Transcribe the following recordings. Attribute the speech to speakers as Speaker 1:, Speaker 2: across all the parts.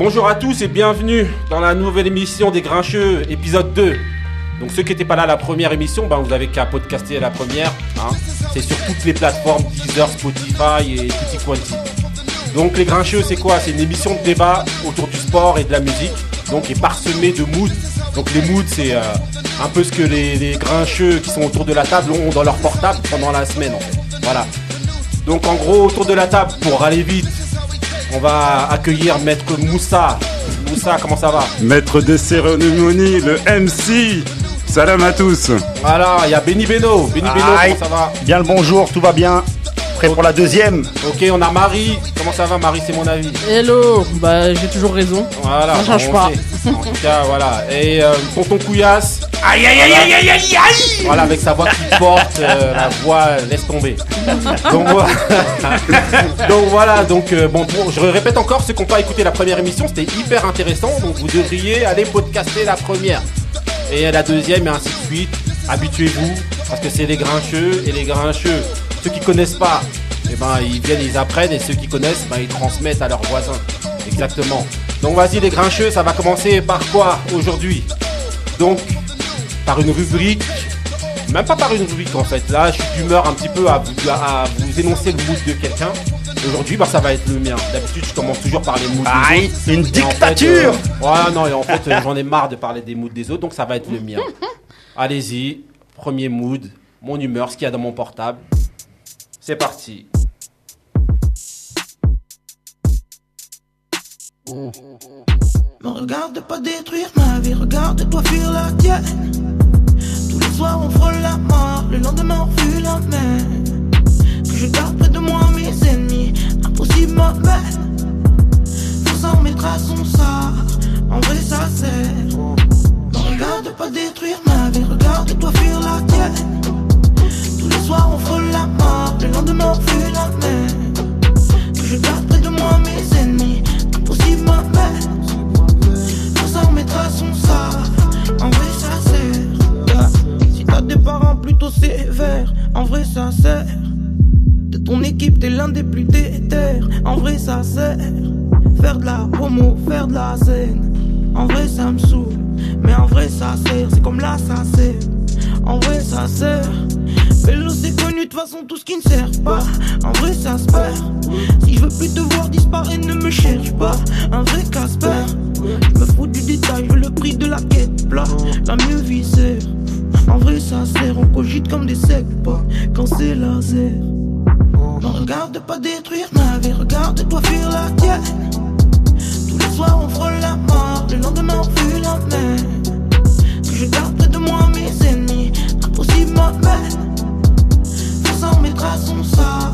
Speaker 1: Bonjour à tous et bienvenue dans la nouvelle émission des Grincheux, épisode 2. Donc ceux qui n'étaient pas là la première émission, ben, vous avez qu'à podcaster la première. hein. C'est sur toutes les plateformes, Deezer, Spotify et tutti quanti. Donc les Grincheux, c'est quoi? C'est une émission de débat autour du sport et de la musique, donc et parsemée de moods. Donc les moods, c'est euh, un peu ce que les, les Grincheux qui sont autour de la table ont dans leur portable pendant la semaine. Voilà. Donc en gros, autour de la table, pour aller vite, on va accueillir Maître Moussa. Moussa, comment ça va?
Speaker 2: Maître des cérémonies, le MC. Salam à tous.
Speaker 1: Voilà, il y a Benny Beno. Benny Beno, comment ça va?
Speaker 3: Bien le bonjour, tout va bien. Prêt pour la deuxième
Speaker 1: Ok, on a Marie. Comment ça va, Marie? C'est mon avis.
Speaker 4: Hello, bah j'ai toujours raison.
Speaker 1: Voilà.
Speaker 4: Ça change pas.
Speaker 1: sait. En tout cas, voilà. Et euh, Tonton Couillasse.
Speaker 3: Aïe aïe aïe aïe aïe aïe aïe
Speaker 1: Voilà, avec sa voix qui porte, euh, la voix laisse tomber. Donc, voilà. donc voilà, donc euh, bon, pour- je répète encore, ceux qui n'ont pas écouté la première émission, c'était hyper intéressant, donc vous devriez aller podcaster la première. Et la deuxième, et ainsi de suite. Habituez-vous, parce que c'est les grincheux, et les grincheux, ceux qui connaissent pas, eh ben, ils viennent, ils apprennent, et ceux qui connaissent, ben, ils transmettent à leurs voisins. Exactement. Donc vas-y les grincheux, ça va commencer par quoi aujourd'hui? Donc, par une rubrique même pas par une rubrique en fait. Là, je suis d'humeur un petit peu à vous, à vous énoncer le mood de quelqu'un. Aujourd'hui, bah, ça va être le mien. D'habitude, je commence toujours par les moods des autres.
Speaker 3: une
Speaker 1: Et en fait,
Speaker 3: dictature
Speaker 1: euh, Ouais, non, et en fait, euh, j'en ai marre de parler des moods des autres, donc ça va être le mien. Allez-y, premier mood, mon humeur, ce qu'il y a dans mon portable. C'est parti.
Speaker 5: Me regarde pas détruire ma vie, regarde-toi fuir la tienne. Tous les soirs on frôle la mort, le lendemain on fuit la mer. Que je garde près de moi mes ennemis, impossible ma peine. Faut s'en mettre à son sort, en vrai ça sert. Me regarde pas détruire ma vie, regarde-toi fuir la tienne. Lendemain on fuit la mer. Que je garde près de moi mes ennemis, impossible ma. Faut s'en mettre à son sort, en vrai ça sert. Si t'as des parents plutôt sévères, en vrai ça sert. De ton équipe, t'es l'un des plus déter, en vrai ça sert. Faire de la promo, faire de la scène, en vrai ça me saoule. Mais en vrai ça sert, c'est comme là ça sert. En vrai ça sert. Vélo c'est connu, de toute façon tout ce qui ne sert pas. En vrai ça se perd. Si je veux plus te voir disparaître, ne me cherche pas. Un vrai Casper. Je me fous du détail, je veux le prix de la quête plat. La mieux viscère. En vrai ça sert, on cogite comme des secs pas. Quand c'est laser. Ne regarde pas détruire ma vie, regarde-toi fuir la tienne. Tous les soirs on frôle la mort, le lendemain on fuit la mer. Que je garde près de moi mes ennemis, impossible ma peine. Son sort,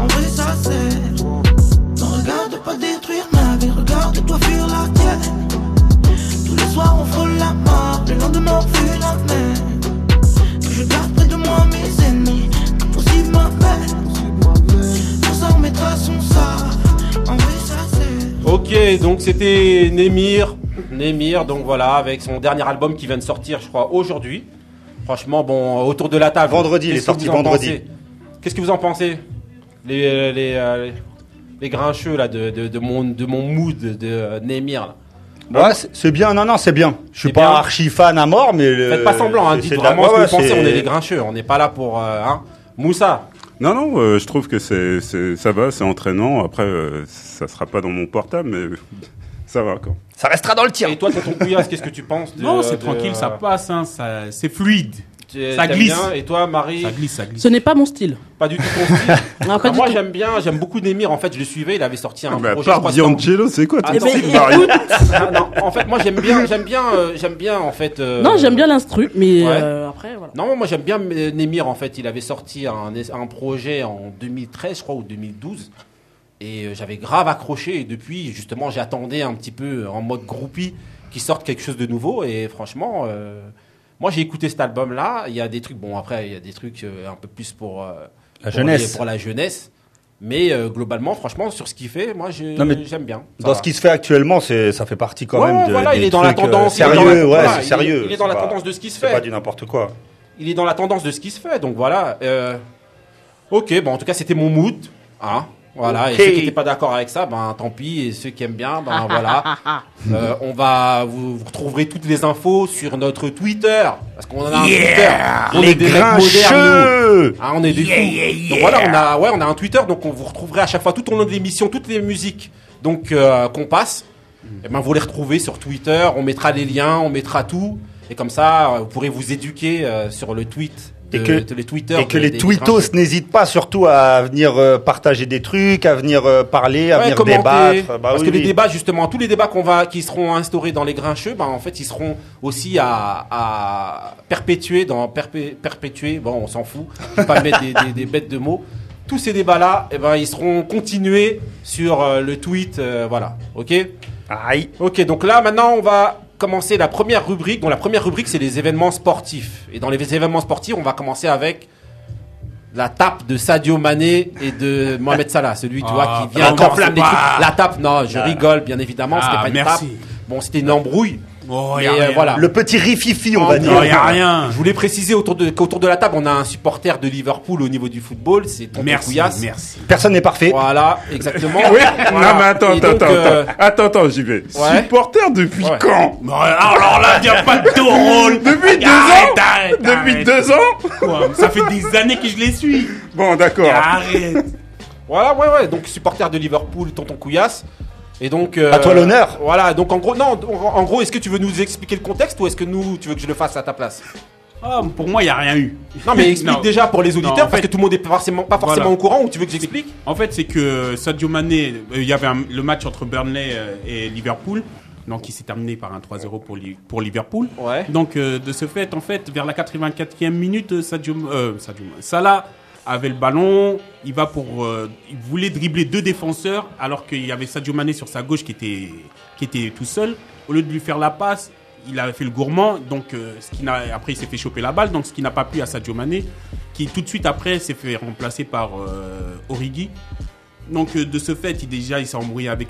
Speaker 5: en vrai ça sert. Ne regarde pas détruire ma vie, regarde-toi fuir la tienne. Tous les soirs on frôle la mort, le lendemain on fuit la mer. Que je garde près de moi mes ennemis, impossible ma peine. Faut s'en mettre à son sort, en vrai ça sert.
Speaker 1: Ok, donc c'était Némir. Némir, donc voilà, avec son dernier album qui vient de sortir, je crois, aujourd'hui. Franchement, bon, autour de la table.
Speaker 3: Vendredi, il est sorti vendredi.
Speaker 1: pensez? Qu'est-ce que vous en pensez les, les, euh, les grincheux, là, de, de, de mon, de mon mood de euh, Némir, là?
Speaker 3: Ouais, c'est c'est bien, non, non, c'est bien. Je suis
Speaker 1: C'est
Speaker 3: pas
Speaker 1: bien.
Speaker 3: archi fan à mort, mais. le-
Speaker 1: Faites pas semblant, hein,
Speaker 3: c'est
Speaker 1: dites
Speaker 3: la-
Speaker 1: vraiment
Speaker 3: ouais,
Speaker 1: ce que
Speaker 3: ouais,
Speaker 1: vous pensez,
Speaker 3: c'est-
Speaker 1: on est les grincheux, on n'est pas là pour... euh, hein. Moussa,
Speaker 2: Non, non, euh, je trouve que c'est, c'est- ça va, c'est entraînant. Après, euh, ça sera pas dans mon portable, mais ça va quoi.
Speaker 3: Ça restera dans le tien.
Speaker 1: et toi, tonton Couillasse, qu'est-ce que tu penses de,
Speaker 6: Non, c'est tranquille,
Speaker 1: euh,
Speaker 6: ça passe, hein, ça, c'est fluide. Ça glisse.
Speaker 1: bien Et toi, Marie
Speaker 6: Ça glisse, ça glisse.
Speaker 4: Ce n'est pas mon style.
Speaker 1: Pas du tout ton style
Speaker 4: Ah, pas
Speaker 1: Ah,
Speaker 4: du
Speaker 1: Moi, j'aime bien, j'aime beaucoup Némir. En fait, je le suivais, il avait sorti un
Speaker 2: Mais à
Speaker 1: projet. en-
Speaker 2: D'Angelo, c'est quoi ton
Speaker 1: Attends,
Speaker 2: style, Marie
Speaker 1: Ah, non, en fait, moi j'aime bien, j'aime bien, euh, j'aime bien en fait. euh,
Speaker 4: Non, j'aime bien l'instru, mais
Speaker 1: Ouais.
Speaker 4: euh, après, voilà.
Speaker 1: Non, moi j'aime bien Némir en fait. Il avait sorti un, un projet en 2013, je crois, ou 2012. Et j'avais grave accroché. Et depuis, justement, j'attendais un petit peu en mode groupie qu'il sorte quelque chose de nouveau. Et franchement, euh, moi j'ai écouté cet album-là. Il y a des trucs, bon, après, il y a des trucs euh, un peu plus pour, euh,
Speaker 3: La
Speaker 1: pour
Speaker 3: jeunesse.
Speaker 1: les- pour la jeunesse. Mais euh, globalement, franchement, sur ce qu'il fait, moi j'aime bien.
Speaker 3: Dans
Speaker 1: va.
Speaker 3: ce qui se fait actuellement, ça fait partie quand
Speaker 1: Ouais,
Speaker 3: même de.
Speaker 1: voilà,
Speaker 3: des
Speaker 1: il est dans la tendance.
Speaker 3: Sérieux,
Speaker 1: la-
Speaker 3: ouais,
Speaker 1: voilà,
Speaker 3: c'est
Speaker 1: il est-
Speaker 3: sérieux.
Speaker 1: Il est dans la tendance de ce qui se
Speaker 3: C'est pas
Speaker 1: fait.
Speaker 3: du n'importe quoi.
Speaker 1: Il est dans la tendance de ce qui se fait. Donc voilà. euh, Ok, bon, en tout cas, c'était mon mood. Hein. Voilà, et ceux qui n'étaient pas d'accord avec ça, ben tant pis, et ceux qui aiment bien, ben voilà. Euh, on va, vous, vous retrouverez toutes les infos sur notre Twitter, parce qu'on en a un Twitter. On
Speaker 3: Les
Speaker 1: est des mecs modernes, Ah, on est des fous. Donc voilà, on a, ouais, on a un Twitter, donc on vous retrouverez à chaque fois tout au long de l'émission, toutes les musiques, donc euh, qu'on passe. Et ben vous les retrouvez sur Twitter. On mettra les liens, on mettra tout, et comme ça, euh, vous pourrez vous éduquer euh, sur le tweet. De,
Speaker 3: Et que-
Speaker 1: de les Twitter
Speaker 3: Et que
Speaker 1: de-
Speaker 3: les tweetos n'hésitent pas surtout à venir euh, partager des trucs, à venir euh, parler, à
Speaker 1: Ouais,
Speaker 3: venir
Speaker 1: commenter.
Speaker 3: débattre. Bah
Speaker 1: parce
Speaker 3: oui,
Speaker 1: que les
Speaker 3: oui.
Speaker 1: débats, justement, tous les débats qu'on va, qui seront instaurés dans les grincheux, ben, en fait, ils seront aussi à, à perpétuer dans perpé- perpétuer. Bon, on s'en fout. Je vais pas mettre des, des- des bêtes de mots. Tous ces débats-là, eh ben, ils seront continués sur euh, le tweet, euh, voilà. Ok?
Speaker 3: Aïe.
Speaker 1: Ok. Donc là, maintenant, on va commencer la première rubrique. La première rubrique, c'est les événements sportifs. Et dans les événements sportifs, on va commencer avec la tape de Sadio Mané et de Mohamed Salah, celui tu
Speaker 6: Ah,
Speaker 1: vois qui vient t'enflamme les
Speaker 6: bah.
Speaker 1: trucs. La tape, non, je rigole bien évidemment,
Speaker 6: Ah,
Speaker 1: c'était pas une
Speaker 6: merci.
Speaker 1: tape. Bon, c'était une embrouille.
Speaker 6: Oh,
Speaker 1: mais
Speaker 6: y a
Speaker 1: euh,
Speaker 6: rien.
Speaker 1: voilà.
Speaker 3: Le petit rififi, on
Speaker 1: Oh,
Speaker 3: va
Speaker 1: non,
Speaker 3: dire.
Speaker 6: y a rien.
Speaker 1: Je voulais préciser autour de qu'autour de la table, on a un supporter de Liverpool au niveau du football, c'est Tonton
Speaker 6: Merci,
Speaker 1: Couillasse.
Speaker 6: merci.
Speaker 3: Personne n'est parfait.
Speaker 1: Voilà, exactement.
Speaker 2: Oui,
Speaker 1: Voilà.
Speaker 2: non mais attends,
Speaker 1: Et
Speaker 2: attends,
Speaker 1: donc,
Speaker 2: attends,
Speaker 1: euh,
Speaker 2: attends, attends, j'y vais.
Speaker 1: Ouais.
Speaker 2: Supporter depuis
Speaker 1: Ouais.
Speaker 2: quand
Speaker 6: Bon, alors là, y a pas de rôle.
Speaker 2: Depuis deux
Speaker 6: Arrête,
Speaker 2: ans
Speaker 6: arrête,
Speaker 2: Depuis
Speaker 6: arrête.
Speaker 2: deux ans
Speaker 6: Quoi, Ça fait des années que je les suis.
Speaker 2: Bon, d'accord.
Speaker 6: Arrête.
Speaker 1: Voilà, ouais, ouais. Donc supporter de Liverpool, Tonton Couillasse. Et donc. euh,
Speaker 3: À toi l'honneur.
Speaker 1: Voilà. Donc en gros, non. En gros, est-ce que tu veux nous expliquer le contexte ou est-ce que nous, tu veux que je le fasse à ta place?
Speaker 6: Ah, pour moi, y a rien eu.
Speaker 1: Non, mais explique
Speaker 6: Non.
Speaker 1: déjà pour les auditeurs
Speaker 6: Non, en
Speaker 1: parce
Speaker 6: fait-
Speaker 1: que tout le monde est pas forcément pas forcément
Speaker 6: Voilà.
Speaker 1: au courant ou tu veux que j'explique?
Speaker 6: En fait, c'est que Sadio Mané, euh, il y avait un- le match entre Burnley euh, et Liverpool, donc il s'est terminé par un 3-0 pour, Li- pour Liverpool.
Speaker 1: Ouais.
Speaker 6: Donc euh, de ce fait, en fait, vers la 84e minute, euh, Sadio, euh, Sadio Salah avait le ballon, il va pour, euh, il voulait dribbler deux défenseurs alors qu'il y avait Sadio Mané sur sa gauche qui était qui était tout seul. Au lieu de lui faire la passe, il avait fait le gourmand, donc euh, ce qui n'a après il s'est fait choper la balle, donc ce qui n'a pas plu à Sadio Mané, qui tout de suite après s'est fait remplacer par euh, Origi. Donc euh, de ce fait, il déjà il s'est embrouillé avec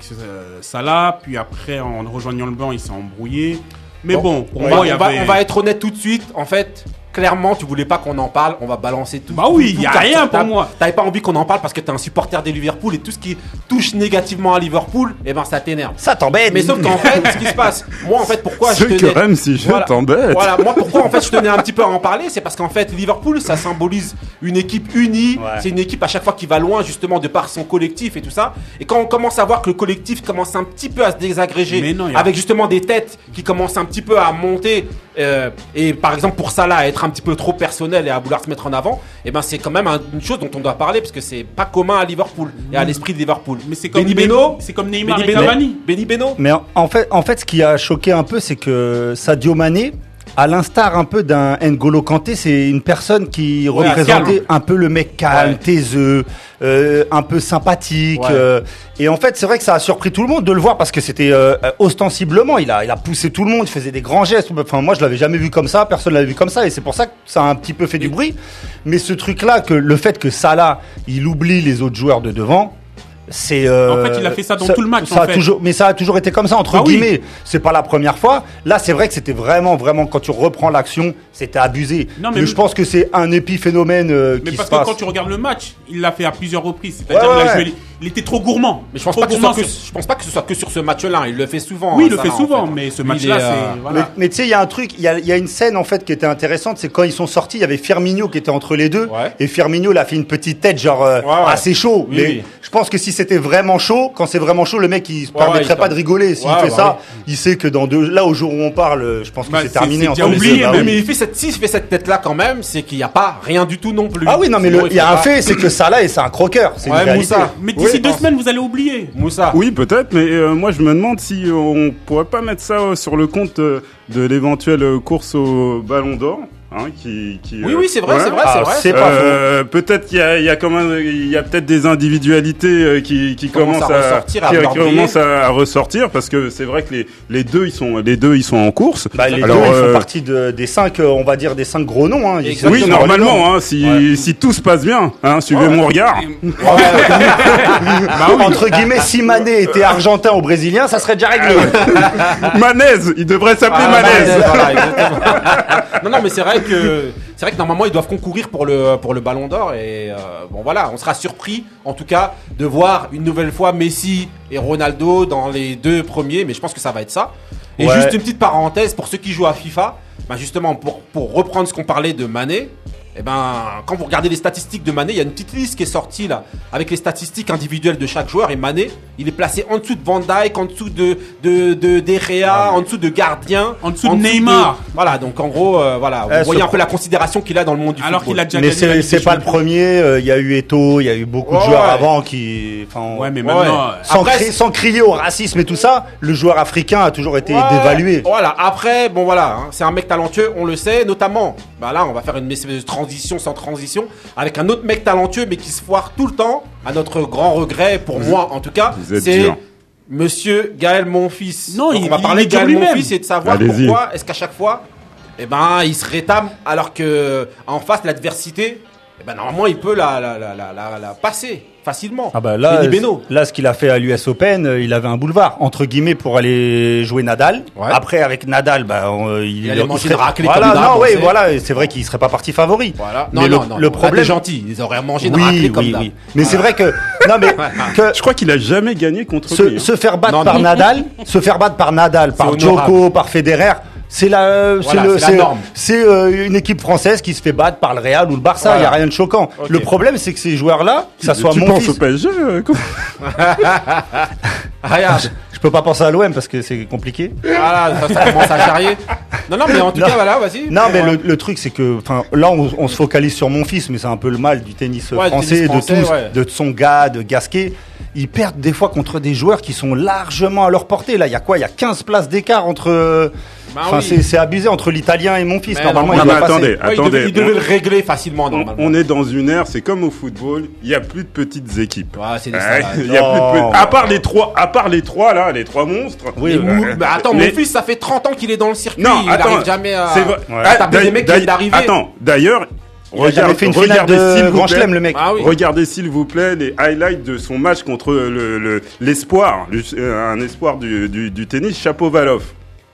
Speaker 6: Salah, puis après en rejoignant le banc, il s'est embrouillé. Mais bon, pour
Speaker 1: on,
Speaker 6: moi,
Speaker 1: va,
Speaker 6: il y
Speaker 1: on va-
Speaker 6: avait
Speaker 1: on va être honnête tout de suite. En fait, clairement, tu voulais pas qu'on en parle. On va balancer tout.
Speaker 6: Bah oui,
Speaker 1: tout
Speaker 6: y a rien pour moi.
Speaker 1: T'avais pas envie qu'on en parle parce que t'es un supporter des Liverpool et tout ce qui touche négativement à Liverpool, eh ben ça t'énerve.
Speaker 3: Ça t'embête.
Speaker 1: Mais sauf qu'en fait, ce qui se passe, moi en fait, pourquoi
Speaker 2: Ce
Speaker 1: je
Speaker 2: que
Speaker 1: tenais,
Speaker 2: même si je
Speaker 1: Voilà.
Speaker 2: t'embête.
Speaker 1: Voilà, moi pourquoi en fait je tenais un petit peu à en parler, c'est parce qu'en fait Liverpool ça symbolise une équipe unie,
Speaker 3: Ouais.
Speaker 1: c'est une équipe à chaque fois qui va loin justement de par son collectif et tout ça. Et quand on commence à voir que le collectif commence un petit peu à se désagréger,
Speaker 6: Mais non, y a-
Speaker 1: avec justement des têtes qui commencent un petit peu à monter, euh, et par exemple pour Salah à être un petit peu trop personnel et à vouloir se mettre en avant, et ben c'est quand même un- une chose dont on doit parler parce que c'est pas commun à Liverpool et à l'esprit de Liverpool.
Speaker 6: Mais c'est comme
Speaker 1: Benny Beno,
Speaker 6: c'est comme Neymar
Speaker 1: Benny
Speaker 6: et
Speaker 1: Beno,
Speaker 6: Cavani.
Speaker 1: Benny Beno.
Speaker 3: Mais en- en fait, en fait, ce qui a choqué un peu, c'est que Sadio Mané, à l'instar un peu d'un N'Golo Kanté, c'est une personne qui
Speaker 1: Ouais,
Speaker 3: représentait
Speaker 1: calme.
Speaker 3: un peu le mec calme,
Speaker 1: Ouais.
Speaker 3: taiseux, euh, un peu sympathique.
Speaker 1: Ouais.
Speaker 3: euh, et en fait, c'est vrai que ça a surpris tout le monde de le voir parce que c'était euh, euh, ostensiblement, il a, il a poussé tout le monde, il faisait des grands gestes. Enfin, moi, je l'avais jamais vu comme ça, personne l'avait vu comme ça, et c'est pour ça que ça a un petit peu fait du bruit. Mais ce truc-là, que le fait que Salah, il oublie les autres joueurs de devant. C'est euh,
Speaker 6: En fait, il a fait ça dans tout le match,
Speaker 3: Ça
Speaker 6: en
Speaker 3: a
Speaker 6: fait.
Speaker 3: toujours, mais ça a toujours été comme ça entre
Speaker 6: Bah oui.
Speaker 3: guillemets. C'est pas la première fois. Là, c'est vrai que c'était vraiment, vraiment quand tu reprends l'action, c'était abusé.
Speaker 6: Non,
Speaker 3: mais,
Speaker 6: mais-
Speaker 3: je pense que c'est un épiphénomène euh,
Speaker 6: Mais
Speaker 3: qui
Speaker 6: parce
Speaker 3: se
Speaker 6: que
Speaker 3: passe.
Speaker 6: quand tu regardes le match, il l'a fait à plusieurs reprises. C'est-à-dire
Speaker 3: Ouais, ouais,
Speaker 6: il, a
Speaker 3: ouais.
Speaker 6: Il était trop gourmand.
Speaker 1: Mais je pense pas que ce
Speaker 6: gourmand
Speaker 1: soit que,
Speaker 6: sur-
Speaker 1: je pense pas que ce soit que sur ce match-là. Il le fait souvent.
Speaker 6: Oui,
Speaker 1: hein,
Speaker 6: il le
Speaker 1: ça,
Speaker 6: fait
Speaker 1: en
Speaker 6: souvent,
Speaker 1: fait.
Speaker 6: mais ce match-là,
Speaker 1: il euh,
Speaker 6: c'est.
Speaker 3: Mais,
Speaker 6: Voilà.
Speaker 3: mais tu sais, il y a un truc, il y a, il y a une scène en fait qui était intéressante, c'est quand ils sont sortis, il y avait Firmino qui était entre les deux,
Speaker 1: Ouais.
Speaker 3: et Firmino il a fait une petite tête genre euh,
Speaker 1: Ouais, ouais.
Speaker 3: ah c'est chaud.
Speaker 1: Oui,
Speaker 3: mais
Speaker 1: oui.
Speaker 3: je pense que si c'était vraiment chaud, quand c'est vraiment chaud, le mec il se permettrait
Speaker 1: il
Speaker 3: pas de rigoler. S'il
Speaker 1: Ouais,
Speaker 3: fait ça, il sait que dans deux, là au jour où on parle, je pense que
Speaker 6: Bah,
Speaker 3: c'est terminé.
Speaker 6: déjà
Speaker 3: les
Speaker 6: oublié.
Speaker 3: Bah
Speaker 6: mais-
Speaker 1: il fait cette, s'il fait cette tête-là quand même, c'est qu'il n'y a pas rien du tout non plus.
Speaker 3: Ah oui, non, mais le- il y a
Speaker 1: fait
Speaker 3: un fait, c'est que Salah, et c'est un croqueur. C'est une réalité.
Speaker 6: Mais d'ici
Speaker 1: Oui,
Speaker 6: deux semaines, vous allez oublier.
Speaker 1: Moussa.
Speaker 2: Oui, peut-être, mais euh, moi je me demande si euh, on pourrait pas mettre ça euh, sur le compte euh, de l'éventuelle course au Ballon d'Or, hein, qui, qui.
Speaker 1: Oui,
Speaker 2: euh,
Speaker 1: oui, c'est vrai,
Speaker 2: ouais.
Speaker 1: c'est vrai,
Speaker 3: Ah,
Speaker 1: c'est vrai.
Speaker 3: c'est pas
Speaker 2: Euh, peut-être qu'il y a, il y a quand même, il y a peut-être des individualités euh, qui, qui
Speaker 1: Commencent à
Speaker 2: à,
Speaker 1: ressortir, à
Speaker 2: qui,
Speaker 1: vouloir
Speaker 2: qui
Speaker 1: briller.
Speaker 2: commencent à, à ressortir parce que c'est vrai que les, les deux ils sont, les deux ils sont en course.
Speaker 3: Bah, les
Speaker 2: Alors,
Speaker 3: deux, ils
Speaker 2: euh,
Speaker 3: font partie de- des cinq, euh, on va dire, des cinq gros noms. Hein.
Speaker 2: Oui, normalement, hein, si, si tout se passe bien, hein, suivez mon regard.
Speaker 3: Entre guillemets, si Mané était argentin ou brésilien, ça serait déjà réglé.
Speaker 2: Manez, il devrait s'appeler
Speaker 1: Ah,
Speaker 2: Manez.
Speaker 1: Voilà, non, non, mais c'est vrai que c'est vrai que normalement ils doivent concourir pour le pour le Ballon d'Or et euh, bon voilà, on sera surpris en tout cas de voir une nouvelle fois Messi et Ronaldo dans les deux premiers, mais je pense que ça va être ça. Et
Speaker 3: Ouais.
Speaker 1: juste une petite parenthèse pour ceux qui jouent à FIFA, bah justement pour pour reprendre ce qu'on parlait de Mané. Eh ben, quand vous regardez les statistiques de Mané, il y a une petite liste qui est sortie là, avec les statistiques individuelles de chaque joueur. Et Mané, il est placé en dessous de Van Dijk, en dessous de de de Derrea, en dessous de Gardien,
Speaker 6: En dessous de Neymar.
Speaker 1: Voilà, donc en gros, euh, voilà, vous
Speaker 3: Euh,
Speaker 1: voyez un peu la considération qu'il a dans le monde du
Speaker 6: Alors
Speaker 1: football.
Speaker 6: qu'il a déjà
Speaker 3: Mais c'est pas le premier. euh, Il y a eu Eto, il y a eu beaucoup de joueurs
Speaker 1: ouais.
Speaker 3: avant qui. enfin,
Speaker 6: Ouais, mais maintenant. euh,
Speaker 3: sans,
Speaker 1: Après,
Speaker 3: cri- sans crier au racisme et tout ça, le joueur africain a toujours été
Speaker 1: Ouais,
Speaker 3: dévalué.
Speaker 1: Voilà, après, bon voilà, hein, c'est un mec talentueux, on le sait, notamment, bah là, on va faire une espèce de transition sans transition, avec un autre mec talentueux, mais qui se foire tout le temps, à notre grand regret, pour moi en tout cas, c'est. Monsieur Gaël Monfils.
Speaker 6: Non,
Speaker 1: Donc,
Speaker 6: il-
Speaker 1: on va
Speaker 6: il
Speaker 1: parler de Gaël. Monfils et de savoir pourquoi est-ce qu'à chaque fois, eh ben, il se rétame, alors que en face, l'adversité, eh ben, normalement, il peut la, la, la, la, la- la passer facilement.
Speaker 3: Ah bah là,
Speaker 1: Beno.
Speaker 3: là, ce qu'il a fait à l'US Open, euh, il avait un boulevard entre guillemets pour aller jouer Nadal.
Speaker 1: Ouais.
Speaker 3: Après, avec Nadal, bah, on- il,
Speaker 1: Il allait manger
Speaker 3: serait-
Speaker 1: raclée
Speaker 3: Voilà,
Speaker 1: comme d'hab,
Speaker 3: non,
Speaker 1: sait.
Speaker 3: voilà, c'est vrai qu'il serait pas parti favori.
Speaker 1: Voilà. Non,
Speaker 3: Mais
Speaker 1: non,
Speaker 3: le,
Speaker 1: non,
Speaker 3: le
Speaker 1: non,
Speaker 3: problème,
Speaker 1: gentil, ils auraient mangé une
Speaker 3: oui,
Speaker 1: raclée comme
Speaker 3: oui, oui. Mais c'est vrai que non, mais que
Speaker 2: Je crois qu'il a jamais gagné contre
Speaker 3: se,
Speaker 2: lui. hein.
Speaker 3: se faire battre
Speaker 1: Non,
Speaker 3: par. Nadal, se faire battre par Nadal, par. Djoko, par Federer, c'est la,
Speaker 1: Voilà,
Speaker 3: c'est le,
Speaker 1: c'est la
Speaker 3: c'est,
Speaker 1: norme.
Speaker 3: c'est, euh, une équipe française qui se fait battre par le Real ou le Barça. Il
Speaker 1: Voilà.
Speaker 3: y a rien de choquant. Le problème, c'est que ces joueurs-là, que ça soit
Speaker 2: tu
Speaker 3: mon
Speaker 2: penses
Speaker 3: fils,
Speaker 2: au PSG euh, comment-
Speaker 1: Regarde,
Speaker 3: je peux pas penser à l'OM parce que c'est compliqué.
Speaker 1: voilà, ça, ça commence à charrier. Non, non, mais en tout
Speaker 3: Non.
Speaker 1: cas, voilà, vas-y.
Speaker 3: Non, mais le, le truc, c'est que, enfin, là, on, on se focalise sur mon fils, mais c'est un peu le mal du tennis
Speaker 1: Ouais,
Speaker 3: français,
Speaker 1: tennis français,
Speaker 3: de tous,
Speaker 1: ouais.
Speaker 3: de son gars, de Gasquet. Ils perdent des fois contre des joueurs qui sont largement à leur portée. Là, il y a quoi? Il y a 15 places d'écart entre.
Speaker 1: Bah
Speaker 3: Enfin,
Speaker 1: oui.
Speaker 3: c'est- abusé entre l'italien et mon fils.
Speaker 1: Mais
Speaker 3: Normalement,
Speaker 1: non,
Speaker 3: il
Speaker 2: Non,
Speaker 3: doit
Speaker 2: mais
Speaker 3: passer.
Speaker 2: attendez,
Speaker 1: Ouais, il
Speaker 2: attendez.
Speaker 1: devait, il devait
Speaker 2: on-
Speaker 1: le régler facilement,
Speaker 2: on,
Speaker 1: normalement.
Speaker 2: on est dans une ère, c'est comme au football, il y a plus de petites équipes.
Speaker 1: Ouais, des
Speaker 2: Ouais, il y a plus de pe- à part les trois, à part les trois là, les trois monstres.
Speaker 3: Oui,
Speaker 1: Les
Speaker 3: ouais.
Speaker 1: mou- bah, attends,
Speaker 2: Mais-
Speaker 1: mon fils, ça fait 30 ans qu'il est dans le circuit.
Speaker 2: Non,
Speaker 1: il
Speaker 2: attends,
Speaker 1: arrive jamais à,
Speaker 2: c'est vrai.
Speaker 1: à taper
Speaker 2: Ah,
Speaker 1: des mecs qui d'arriver.
Speaker 2: Attends, d'ailleurs,
Speaker 3: Il a jamais
Speaker 2: regarde-
Speaker 3: fait une
Speaker 2: regardez s'il
Speaker 3: de
Speaker 2: vous
Speaker 3: Grand
Speaker 2: plaît-
Speaker 3: Chelem, le mec.
Speaker 1: Ah oui.
Speaker 2: Regardez s'il vous plaît les highlights de son match contre le- le- l'espoir, le, euh, un espoir du, du, du tennis, Chapovalov.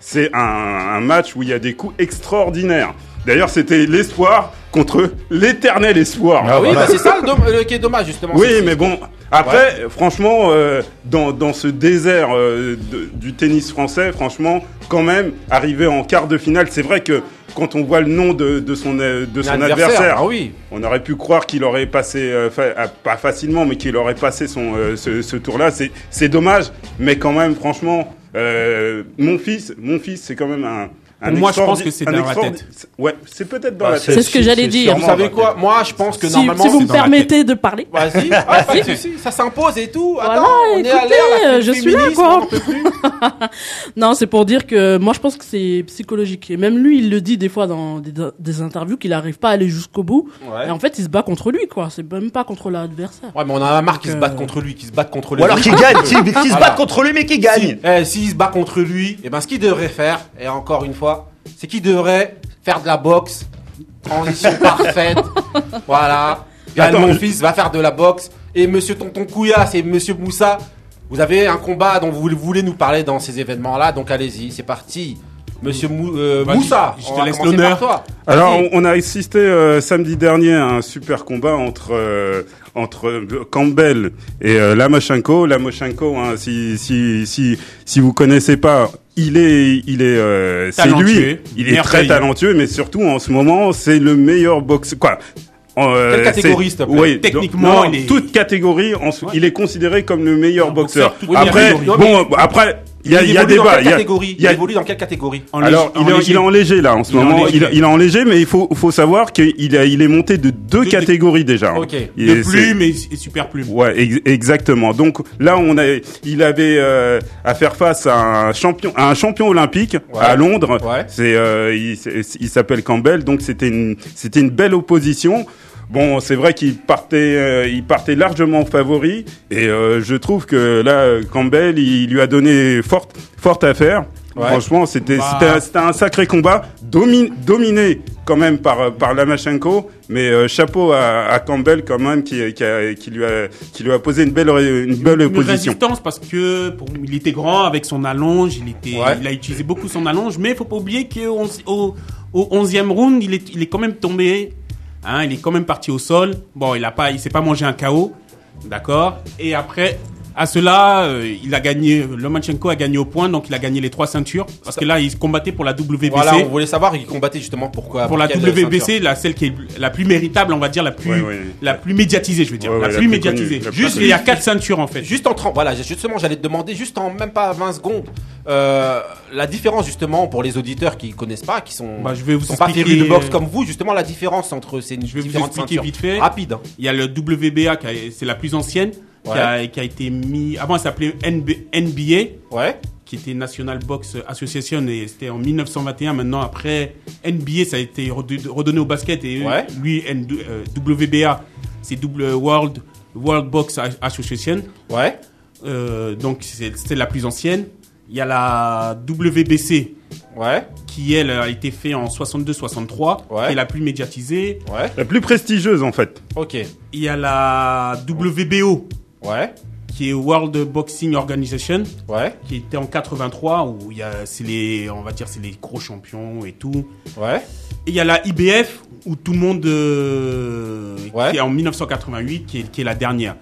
Speaker 2: C'est un, un match où il y a des coups extraordinaires. D'ailleurs, c'était l'espoir contre l'éternel espoir.
Speaker 3: Ah
Speaker 1: Oui,
Speaker 3: voilà.
Speaker 1: bah, c'est ça le, dom- le qui est dommage, justement.
Speaker 2: Oui, mais bon, après, franchement, euh, dans, dans ce désert euh, de- du tennis français, franchement, quand même, arriver en quart de finale, c'est vrai que quand on voit le nom de, de son, euh, de son
Speaker 1: Adversaire,
Speaker 2: adversaire,
Speaker 1: ah oui.
Speaker 2: on aurait pu croire qu'il aurait passé, euh, fa- ah, pas facilement, mais qu'il aurait passé son, euh, ce, ce tour-là. C'est- C'est dommage, mais quand même, franchement, euh, mon fils, mon fils, c'est quand même un.
Speaker 6: Pour moi, je pense que c'est dans la tête.
Speaker 2: Ouais, c'est peut-être dans la
Speaker 3: c'est-
Speaker 2: tête.
Speaker 4: C'est ce que j'allais dire.
Speaker 1: Vous savez quoi Moi, je pense que
Speaker 4: Si,
Speaker 1: normalement.
Speaker 4: si vous me permettez de parler.
Speaker 1: Vas-y, ça s'impose et tout. Attends,
Speaker 4: Voilà,
Speaker 1: on est à
Speaker 4: euh, je suis là, quoi. Non, c'est pour dire que moi je pense que c'est psychologique. Et même lui, il le dit des fois dans des, des interviews qu'il n'arrive pas à aller jusqu'au bout.
Speaker 1: Ouais.
Speaker 4: Et en fait, il se bat contre lui, quoi. C'est même pas contre l'adversaire.
Speaker 1: Ouais, mais on en a marre qu'ils se
Speaker 4: Euh,
Speaker 1: battent contre lui, qu'ils se battent contre les
Speaker 3: Ou alors
Speaker 1: autres.
Speaker 3: qui gagne, qui, qui se
Speaker 1: Voilà.
Speaker 3: bat contre lui, mais qui gagne.
Speaker 1: Eh, s'il se bat contre lui, et ben ce qu'il devrait faire, et encore une fois, c'est qu'il devrait faire de la boxe, transition parfaite, voilà.
Speaker 2: Attends,
Speaker 1: mon
Speaker 2: je-
Speaker 1: fils va faire de la boxe, et Monsieur Tonton Couillasse et Monsieur Moussa, vous avez un combat dont vous voulez nous parler dans ces événements-là, donc allez-y, c'est parti. Monsieur Mou- euh,
Speaker 6: Vas-y,
Speaker 1: Moussa,
Speaker 6: je
Speaker 1: on
Speaker 6: te
Speaker 1: va
Speaker 6: laisse
Speaker 1: commencer
Speaker 6: l'honneur.
Speaker 1: par toi.
Speaker 2: Alors, on on a assisté euh, samedi dernier à un super combat entre euh, entre euh, Campbell et euh, Lamoshenko. Lamoshenko, hein, si si si si vous connaissez pas, il est il est euh, c'est lui, il est très talentueux, mais surtout en ce moment, c'est le meilleur boxeur. Quoi. Euh,
Speaker 1: Quelle catégorie,
Speaker 2: c'est-
Speaker 1: s'il te plaît
Speaker 2: Oui,
Speaker 6: Techniquement,
Speaker 2: non, non,
Speaker 6: il est-
Speaker 2: toute catégorie, en il est considéré comme le meilleur boxeur.
Speaker 6: boxeur,
Speaker 2: Après, bon, après, il y a, il y a
Speaker 1: évolue dans
Speaker 2: débat.
Speaker 1: quelle
Speaker 2: il y a-
Speaker 1: catégorie
Speaker 2: il
Speaker 1: évolue dans quelle catégorie
Speaker 6: En
Speaker 2: alors,
Speaker 6: en
Speaker 2: il est en léger là en ce
Speaker 6: Il est en
Speaker 2: moment. Il, il est en léger, mais il faut, faut savoir qu'il a- il est monté de deux
Speaker 6: De-
Speaker 2: catégories déjà. hein.
Speaker 1: Ok.
Speaker 2: Il
Speaker 6: De plume et, et super plume.
Speaker 2: Ouais, ex- exactement. Donc là, on a, il avait euh, à faire face à un champion, à un champion olympique
Speaker 1: Ouais.
Speaker 2: à Londres.
Speaker 1: Ouais.
Speaker 2: C'est, euh, il s'appelle Campbell. Donc c'était une, c'était une belle opposition. Bon, c'est vrai qu'il partait, euh, il partait largement favori, et euh, je trouve que là, Campbell, il lui a donné forte, forte affaire.
Speaker 1: Ouais.
Speaker 2: Franchement, c'était
Speaker 6: Bah.
Speaker 2: c'était un- sacré combat, domi- dominé quand même par par Lamachenko, mais euh, chapeau à, à Campbell quand même qui qui, a- qui lui a qui lui a posé une belle une belle
Speaker 6: Une
Speaker 2: position.
Speaker 6: résistance parce que pour- il était grand avec son allonge, il était,
Speaker 1: Ouais.
Speaker 6: il a utilisé beaucoup son allonge, mais il faut pas oublier qu'au au, au 11e round, il est, il est quand même tombé, hein, il est quand même parti au sol. Bon, il a pas, il s'est pas mangé un KO, d'accord. Et après, à cela, euh, il a gagné, Lomachenko a gagné au point, donc il a gagné les trois ceintures parce que là, il combattait pour la WBC.
Speaker 1: Voilà, on voulait savoir, il combattait justement pourquoi.
Speaker 6: pour la WBC,
Speaker 1: ceinture.
Speaker 6: la celle qui est la plus méritable, on va dire la plus
Speaker 2: Ouais, ouais.
Speaker 6: la plus médiatisée, je veux dire,
Speaker 2: Ouais,
Speaker 6: la,
Speaker 2: ouais, la
Speaker 6: plus
Speaker 2: plus
Speaker 6: médiatisée.
Speaker 2: connue,
Speaker 6: Juste, il y a quatre ceintures en fait.
Speaker 1: Juste en 30, voilà, justement, j'allais te demander, juste en même pas 20 secondes, euh, la différence justement pour les auditeurs qui connaissent pas, qui sont,
Speaker 6: Bah, je vais vous
Speaker 1: sont pas
Speaker 6: expliquer,
Speaker 1: férus de boxe
Speaker 6: euh,
Speaker 1: comme vous, justement la différence entre ces
Speaker 6: Je vais vous
Speaker 1: différentes
Speaker 6: expliquer
Speaker 1: ceintures.
Speaker 6: vite fait.
Speaker 1: Rapide. hein.
Speaker 6: Il y a le WBA, c'est la plus ancienne, qui, a, qui a été mis. Avant, elle s'appelait NB NBA,
Speaker 1: Ouais.
Speaker 6: qui était National Box Association, et c'était en 1921. Maintenant, après NBA, ça a été redonné au basket, et
Speaker 1: Ouais.
Speaker 6: lui, N- euh, WBA, c'est double World, World Box Association.
Speaker 1: Ouais.
Speaker 6: Euh, donc, c'est la plus ancienne. Il y a la WBC,
Speaker 1: Ouais.
Speaker 6: qui elle a été fait en 62-63,
Speaker 1: Ouais.
Speaker 6: qui est la plus médiatisée.
Speaker 1: Ouais.
Speaker 2: La plus prestigieuse en fait.
Speaker 1: Ok.
Speaker 6: Il y a la WBO,
Speaker 1: Ouais.
Speaker 6: qui est World Boxing Organization,
Speaker 1: Ouais.
Speaker 6: qui était en 83 où il y a c'est les on va dire c'est les gros champions et tout.
Speaker 1: Ouais.
Speaker 6: Et il y a la IBF où tout le monde euh,
Speaker 1: Ouais.
Speaker 6: qui est en 1988 qui est, qui est la dernière.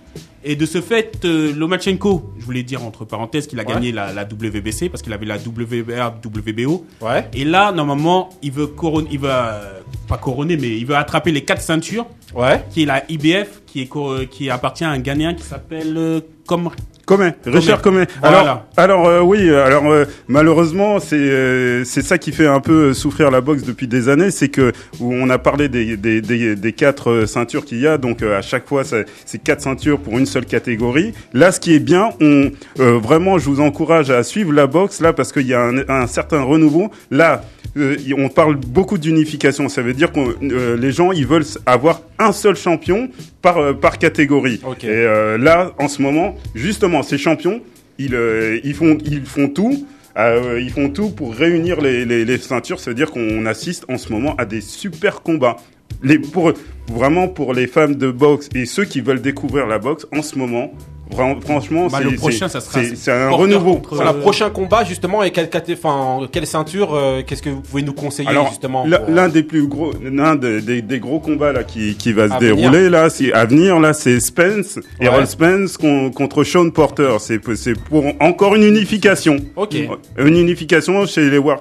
Speaker 6: Et de ce fait, euh, Lomachenko, je voulais dire entre parenthèses qu'il a
Speaker 1: Ouais.
Speaker 6: gagné la, la WBC parce qu'il avait la WBA, WBO.
Speaker 1: Ouais.
Speaker 6: Et là, normalement, il veut couronner, il va pas couronner, mais il veut attraper les quatre ceintures,
Speaker 1: Ouais.
Speaker 6: qui est la IBF, qui est co- qui appartient à un Ghanéen qui s'appelle euh, comme
Speaker 2: Comet, Richard Comet.
Speaker 6: Voilà.
Speaker 2: Alors, alors euh, oui, alors euh, malheureusement, c'est euh, c'est ça qui fait un peu souffrir la boxe depuis des années, c'est que où on a parlé des des, des, des quatre euh, ceintures qu'il y a, donc euh, à chaque fois c'est quatre ceintures pour une seule catégorie. Là, ce qui est bien, on euh, vraiment, je vous encourage à suivre la boxe là parce qu'il y a un, un certain renouveau. Là, euh, on parle beaucoup d'unification. Ça veut dire que les gens ils veulent avoir un seul champion par euh, par catégorie. Et euh, là, en ce moment, justement, ces champions, ils, euh, ils, font, ils font tout. euh, ils font tout pour réunir les, les, les ceintures. C'est-à-dire qu'on assiste en ce moment à des super combats. Les, pour, vraiment pour les fans de boxe et ceux qui veulent découvrir la boxe en ce moment, franchement,
Speaker 6: Bah,
Speaker 2: c'est
Speaker 6: le prochain,
Speaker 2: c'est-
Speaker 6: ça sera
Speaker 2: c'est- c'est un renouveau.
Speaker 6: contre-
Speaker 1: Voilà,
Speaker 6: Euh,
Speaker 1: prochain combat justement et quelle caté- enfin quelle ceinture euh, qu'est-ce que vous pouvez nous conseiller
Speaker 2: Alors,
Speaker 1: justement
Speaker 2: l'un
Speaker 1: pour-
Speaker 2: l'un des plus gros, l'un des, des, des gros combats là qui, qui va se dérouler là, c'est à venir là, c'est Spence,
Speaker 1: Ouais.
Speaker 2: Errol Spence con- contre Sean Porter. C'est c'est pour encore une unification.
Speaker 1: Ok.
Speaker 2: Une unification chez les.
Speaker 1: Ouais.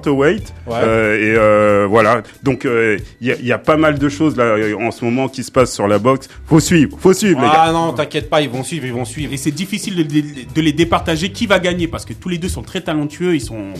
Speaker 2: Euh, et euh, voilà. Donc euh, il y, a, il y a pas mal de choses là en ce moment qui se passent sur la boxe. Faut suivre, faut suivre les gars.
Speaker 1: Ah non, t'inquiète pas, ils vont suivre, ils vont suivre.
Speaker 6: Et c'est difficile de, de- de les départager qui va gagner parce que tous les deux sont très talentueux, ils sont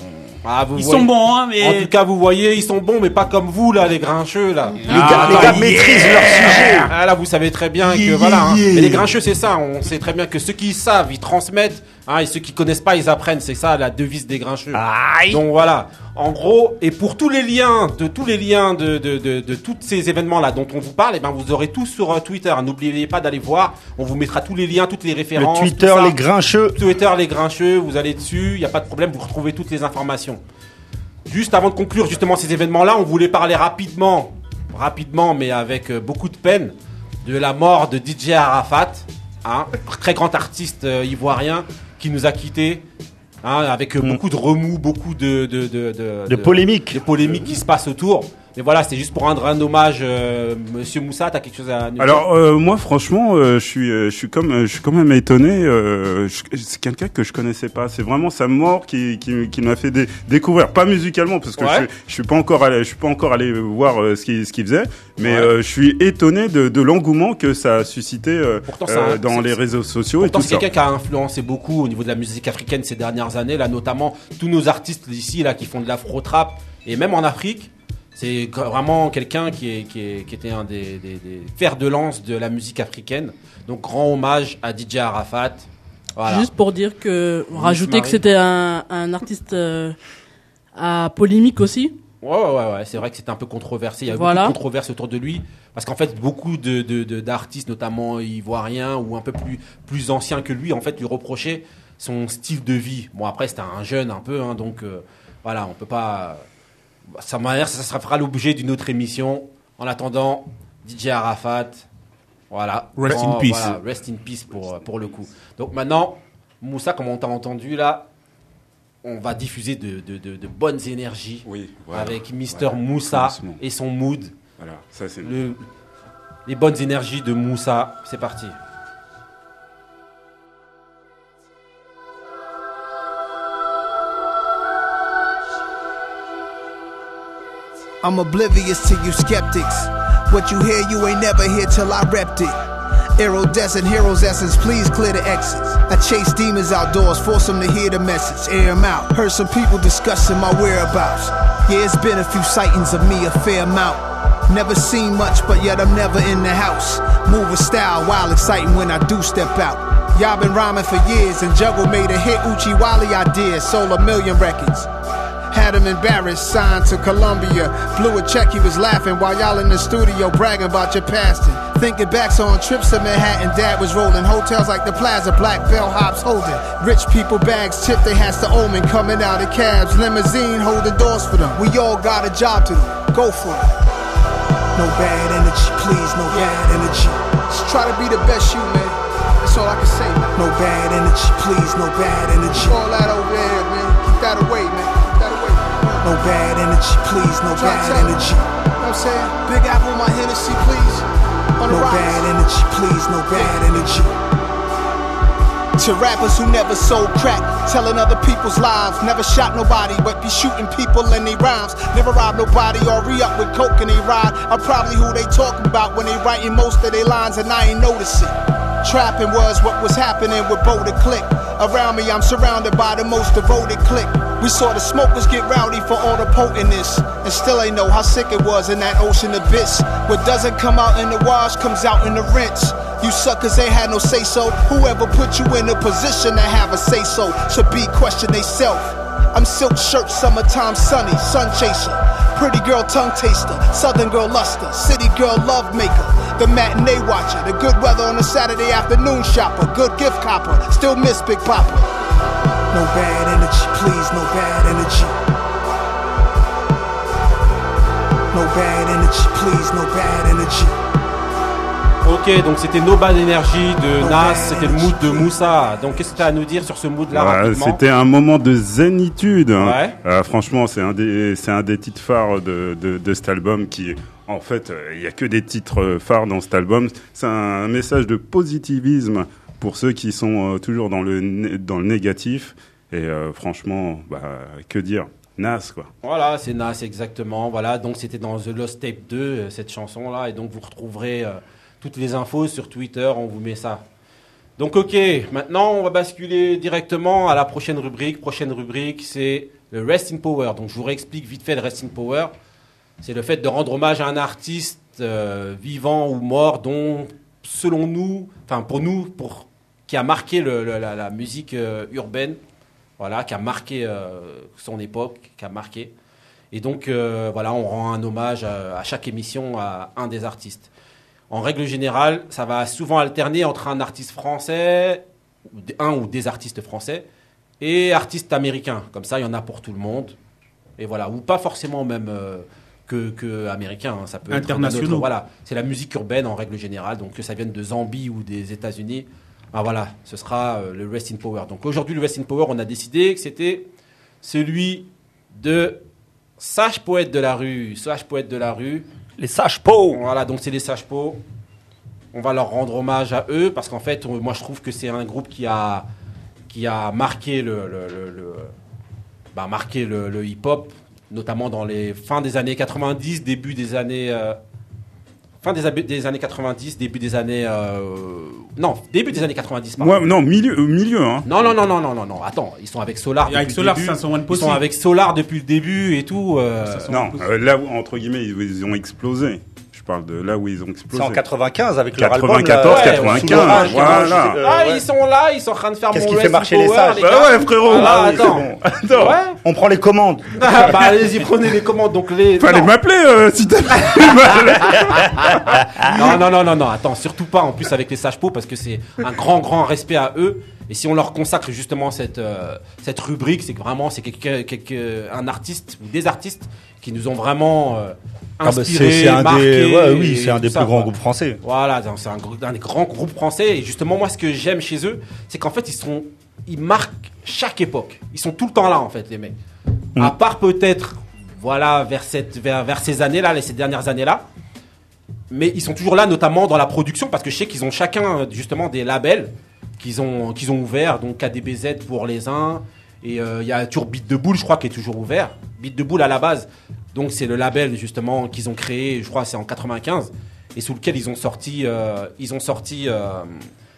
Speaker 1: Ah, vous
Speaker 6: ils
Speaker 1: voyez.
Speaker 6: sont bons hein, mais
Speaker 1: En tout cas, vous voyez, ils sont bons, mais pas comme vous là, les grincheux là.
Speaker 3: Les gars, les gars maîtrisent leur sujet.
Speaker 1: Ah là, vous savez très bien que
Speaker 6: Yeah,
Speaker 1: voilà. hein.
Speaker 6: yeah.
Speaker 1: Mais les grincheux, c'est ça. On sait très bien que ceux qui savent, ils transmettent. Hein, et ceux qui connaissent pas, ils apprennent. C'est ça la devise des grincheux.
Speaker 3: Aïe.
Speaker 1: Donc voilà. En gros, et pour tous les liens, de tous les liens de de de, de tous ces événements là dont on vous parle, et ben vous aurez tout sur euh, Twitter. N'oubliez pas d'aller voir. On vous mettra tous les liens, toutes les
Speaker 3: Le
Speaker 1: références.
Speaker 3: Twitter, les grincheux.
Speaker 1: Twitter les grincheux, vous allez dessus, il n'y a pas de problème, vous retrouvez toutes les informations. Juste avant de conclure justement ces événements-là, on voulait parler rapidement, rapidement mais avec euh, beaucoup de peine, de la mort de DJ Arafat, hein, très grand artiste euh, ivoirien qui nous a quittés, hein, avec beaucoup de remous, beaucoup de de de, de,
Speaker 3: De polémiques.
Speaker 1: de polémiques qui se passent autour. Mais voilà, c'est juste pour rendre un hommage, euh, Monsieur Moussa, t'as quelque chose à nous dire
Speaker 2: Alors euh, moi franchement euh, je suis euh, je suis comme je suis quand même étonné c'est quelqu'un que je connaissais pas c'est vraiment sa mort qui qui, qui m'a fait dé- découvrir pas musicalement parce que
Speaker 1: Ouais.
Speaker 2: je, je suis pas encore allé je suis pas encore allé voir ce qu'il ce qu'il faisait mais
Speaker 1: Ouais.
Speaker 2: je suis étonné de, de l'engouement que ça a suscité
Speaker 1: Pourtant,
Speaker 2: dans les réseaux sociaux
Speaker 1: Pourtant,
Speaker 2: et tout
Speaker 1: c'est quelqu'un qui a influencé beaucoup au niveau de la musique africaine ces dernières années, là, notamment tous nos artistes d'ici, là, qui font de l'afro-trap, et même en Afrique. C'est vraiment quelqu'un qui, est, qui, est- qui était un des, des, des fers de lance de la musique africaine. Donc, grand hommage à DJ Arafat. Voilà.
Speaker 4: Juste pour dire que, rajouter que c'était un, un artiste euh, à polémique aussi.
Speaker 1: Ouais, ouais, ouais, ouais. c'est vrai que c'était un peu controversé. Il y a eu
Speaker 4: Voilà.
Speaker 1: beaucoup de controverses autour de lui. Parce qu'en fait, beaucoup de, de, de- d'artistes, notamment ivoiriens ou un peu plus, plus anciens que lui, en fait, lui reprochaient son style de vie. Bon, après, c'était un jeune un peu, hein, donc euh, voilà, on peut pas. Ça m'a l'air, ça sera l'objet d'une autre émission. En attendant, DJ Arafat, voilà.
Speaker 6: Rest in
Speaker 1: Oh,
Speaker 6: peace.
Speaker 1: voilà, rest in peace pour, pour le coup. Donc maintenant, Moussa, comme on t'a entendu là, on va diffuser de, de- de- de bonnes énergies
Speaker 2: Oui, voilà.
Speaker 1: avec Mister
Speaker 2: Voilà,
Speaker 1: Moussa et son mood.
Speaker 2: Voilà, ça c'est.
Speaker 1: Le- les bonnes énergies de Moussa. C'est parti.
Speaker 7: I'm oblivious to you skeptics. What you hear, you ain't never hear till I repped it. Iridescent heroes essence, please clear the exits. I chase demons outdoors, force them to hear the message, air them out. Heard some people discussing my whereabouts. Yeah, it's been a few sightings of me, a fair amount. Never seen much, but yet I'm never in the house. Move with style, wild exciting when I do step out. Y'all been rhyming for years, and Juggle made a hit Uchi Wally idea, sold a million records. Had him embarrassed, signed to Columbia. Blew a check, he was laughing while y'all in the studio bragging about your pasting. Thinking back so on trips to Manhattan, dad was rolling. Hotels like the Plaza, black bellhops holding. Rich people bags tipped, they had to omen. Coming out of cabs, limousine holding doors for them. We all got a job to do, go for it. No bad energy, please, no bad energy. Just try to be the best you, man. That's all I can say, man. No bad energy, please, no bad energy. All that over there, man. Keep that away, man. Keep that away. No bad energy, please, no
Speaker 5: Try
Speaker 7: bad energy.
Speaker 5: You know what I'm saying? Big Apple, my Hennessy, please. On the
Speaker 7: No
Speaker 5: rocks.
Speaker 7: bad energy, please, no bad energy. To rappers who never sold crack, telling other people's lives. Never shot nobody, but be shooting people in their rhymes. Never robbed nobody or re up with coke in they ride. I'm probably who they talking about when they writing most of their lines and I ain't noticing. Trapping was what was happening with Boulder Click. Around me, I'm surrounded by the most devoted clique. We saw the smokers get rowdy for all the potentness, and still ain't know how sick it was in that ocean abyss. What doesn't come out in the wash comes out in the rinse. You suckers ain't had no say so. Whoever put you in a position to have a say so should be question they self. I'm silk shirt, summertime sunny, sun chaser. Pretty girl tongue taster, southern girl luster, city girl love maker. The matinee watcher, the good weather on a Saturday afternoon shopper, good gift copper, still miss Big Papa. No bad energy, please, no bad energy. No bad energy, please, no bad energy.
Speaker 1: Ok, donc c'était No Bad Energy de Nas, c'était le mood de Moussa. Donc qu'est-ce que tu as à nous dire sur ce mood-là
Speaker 2: Ouais, C'était un moment de zénitude. hein.
Speaker 1: Ouais.
Speaker 2: Euh, franchement, c'est un des c'est un des titres phares de, de, de cet album qui en fait euh, il y a que des titres euh, phares dans cet album. C'est un message de positivisme pour ceux qui sont euh, toujours dans le dans le négatif. Et franchement, bah, que dire, Nas quoi.
Speaker 1: Voilà, c'est Nas exactement. Voilà, donc c'était dans The Lost Tape 2 euh, cette chanson là et donc vous retrouverez toutes les infos sur Twitter, on vous met ça. Donc OK, maintenant on va basculer directement à la prochaine rubrique. Prochaine rubrique, c'est le Rest in Power. Donc je vous réexplique vite fait le Rest in Power. C'est le fait de rendre hommage à un artiste euh, vivant ou mort dont selon nous, enfin pour nous pour qui a marqué la, musique euh, urbaine voilà, qui a marqué euh, son époque, qui a marqué. Et donc, voilà, on rend un hommage à, à chaque émission à un des artistes. En règle générale, ça va souvent alterner entre un artiste français, un ou des artistes français, et artistes américains. Comme ça, il y en a pour tout le monde. Et voilà, ou pas forcément même que, que américains. hein. Ça peut être
Speaker 6: Internationaux.
Speaker 1: autre- Voilà, c'est la musique urbaine en règle générale. Donc que ça vienne de Zambie ou des États-Unis. Ah voilà, ce sera euh, le Rest in Power. Donc aujourd'hui, le Rest in Power, on a décidé que c'était celui de Sage Poète de la rue. Sage Poète de la rue.
Speaker 3: Les sages pauvres.
Speaker 1: Voilà, donc c'est les sages pots. On va leur rendre hommage à eux parce qu'en fait, on- moi je trouve que c'est un groupe qui a, qui a marqué le, le- le- le- bah, marqué le, le hip-hop, notamment dans les fins des années 90, début des années. euh, fin des, des années 90, début des années. euh, non, début des années 90, pardon.
Speaker 2: Moi, non, milieu, euh, milieu, hein.
Speaker 1: Non, non, non, non, non, non, non, attends, ils sont avec Solar
Speaker 6: avec
Speaker 1: depuis
Speaker 6: Solar,
Speaker 1: le début.
Speaker 6: 501
Speaker 1: Ils sont avec Solar depuis le début et tout. euh,
Speaker 2: Non, euh, là où, entre guillemets, ils, ils ont explosé. Je parle de là où ils ont
Speaker 3: C'est
Speaker 2: explosé.
Speaker 3: en 95 avec leur album.
Speaker 2: 94,
Speaker 3: là,
Speaker 2: 95,
Speaker 3: sous l'orage, qui
Speaker 2: voilà.
Speaker 3: euh,
Speaker 1: Ah,
Speaker 3: ouais.
Speaker 1: ils sont là, ils sont en train de faire
Speaker 3: Qu'est-ce
Speaker 1: mon
Speaker 3: qui fait marcher les sages
Speaker 1: les
Speaker 2: Bah ouais, frérot.
Speaker 1: Ah,
Speaker 3: Ah oui, c'est
Speaker 1: attends.
Speaker 3: bon.
Speaker 2: Attends,
Speaker 1: Ouais.
Speaker 3: On prend les commandes.
Speaker 1: bah allez-y, prenez les commandes. Donc les.
Speaker 2: fallait m'appeler euh, si t'avais mal.
Speaker 1: non, non, non, non, non, attends, surtout pas en plus avec les sages pots parce que c'est un grand, grand respect à eux. Et si on leur consacre justement cette, euh, cette rubrique, c'est que vraiment c'est quelque- quelque- un artiste ou des artistes qui nous ont vraiment euh,
Speaker 3: Ah bah, des, ouais, oui, c'est un des
Speaker 1: ça,
Speaker 3: plus grands
Speaker 1: quoi.
Speaker 3: groupes français.
Speaker 1: Voilà, c'est un, un des grands groupes français. Et justement, moi, ce que j'aime chez eux, c'est qu'en fait, ils sont, ils marquent chaque époque. Ils sont tout le temps là, en fait, les mecs.
Speaker 3: Mm.
Speaker 1: À part peut-être, voilà, vers cette, vers, vers ces années-là, ces dernières années-là. Mais ils sont toujours là, notamment dans la production, parce que je sais qu'ils ont chacun, justement, des labels qu'ils ont, qu'ils ont ouverts. Donc, KDBZ pour les uns. Et euh, il y a toujours Beat de Boule, je crois, qui est toujours ouvert. Beat de Boule à la base. Donc, c'est le label, justement, qu'ils ont créé, je crois, c'est en 95. Et sous lequel ils ont sorti, euh, ils ont sorti, euh,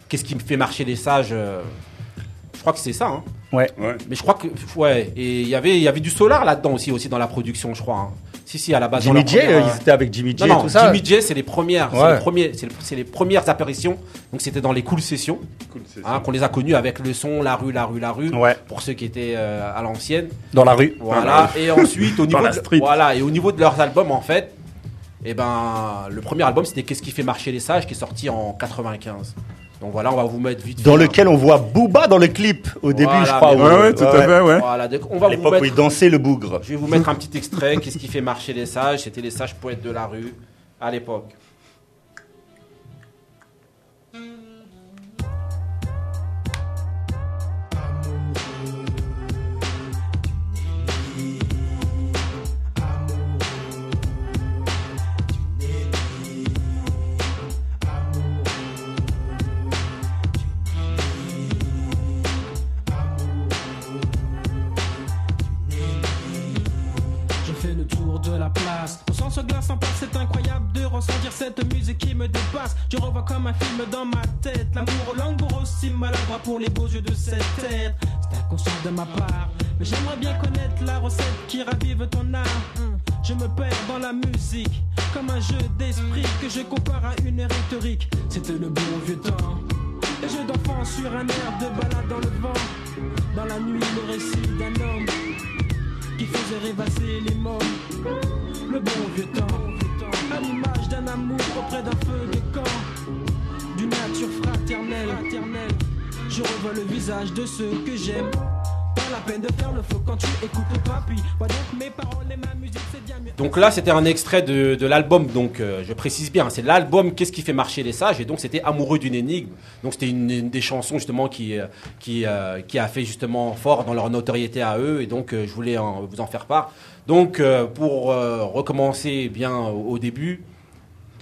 Speaker 1: qu'est-ce qui me fait marcher les sages Je crois que c'est ça, hein.
Speaker 3: Ouais.
Speaker 2: Ouais.
Speaker 1: Mais je crois que, ouais. Et il y avait, il y avait du solar là-dedans aussi, aussi dans la production, je crois. hein. Si, si, à la base. dans
Speaker 3: Jimmy
Speaker 1: la
Speaker 3: J,
Speaker 1: première,
Speaker 3: euh, ils étaient avec Jimmy J
Speaker 1: non,
Speaker 3: et
Speaker 1: non,
Speaker 3: tout ça.
Speaker 1: Jimmy J, c'est les premières, c'est les premiers, c'est le- c'est les premières apparitions. Donc c'était dans les cool sessions,
Speaker 2: Cool, c'est
Speaker 1: hein, qu'on les a connus avec le son, la rue, la rue, la rue.
Speaker 3: Ouais.
Speaker 1: Pour ceux qui étaient euh, à l'ancienne.
Speaker 3: Dans la rue.
Speaker 1: Voilà. Et ensuite, au
Speaker 2: Dans
Speaker 1: niveau,
Speaker 2: la
Speaker 1: de,
Speaker 2: street.
Speaker 1: voilà, et au niveau de leurs albums, en fait, eh ben, le premier album, c'était Qu'est-ce qui fait marcher les sages, qui est sorti en 95. Donc voilà, on va vous mettre vite.
Speaker 3: Dans
Speaker 1: fait,
Speaker 3: lequel on voit Booba dans le clip au début,
Speaker 1: Voilà,
Speaker 3: je crois.
Speaker 2: Ouais, ouais, tout à fait, ouais.
Speaker 1: Voilà, donc on
Speaker 3: À
Speaker 1: va vous
Speaker 3: l'époque où
Speaker 1: mettre.
Speaker 3: il dansait le bougre.
Speaker 1: Je vais vous mettre un petit extrait. Qu'est-ce qui fait marcher les sages? C'était les sages poètes de la rue à l'époque.
Speaker 8: Je fais le tour de la place. Mon sang se glace en place, c'est incroyable de ressentir cette musique qui me dépasse. Je revois comme un film dans ma tête. L'amour aux langues aussi maladroit pour les beaux yeux de cette tête. C'est inconscient de ma part. Mais j'aimerais bien connaître la recette qui ravive ton âme. Je me perds dans la musique, comme un jeu d'esprit que je compare à une rhétorique. C'était le bon vieux temps. Les jeux d'enfants sur un air de balade dans le vent. Dans la nuit, le récit d'un homme qui faisait rêvasser les mômes. Le bon vieux temps, à l'image d'un amour auprès d'un feu de camp, d'une nature fraternelle. Je revois le visage de ceux que j'aime. Pas la peine de faire le faux quand tu écoutes papy. Vois donc mes paroles et ma musique, c'est bien mieux.
Speaker 1: Donc là, c'était un extrait de, de l'album. Donc, euh, je précise bien, c'est l'album Qu'est-ce qui fait marcher les sages Et donc, c'était Amoureux d'une énigme. Donc, c'était une, une des chansons justement qui euh, qui euh, qui a fait justement fort dans leur notoriété à eux. Et donc, euh, je voulais en- vous en faire part. Donc, euh, pour euh, recommencer bien au, au début,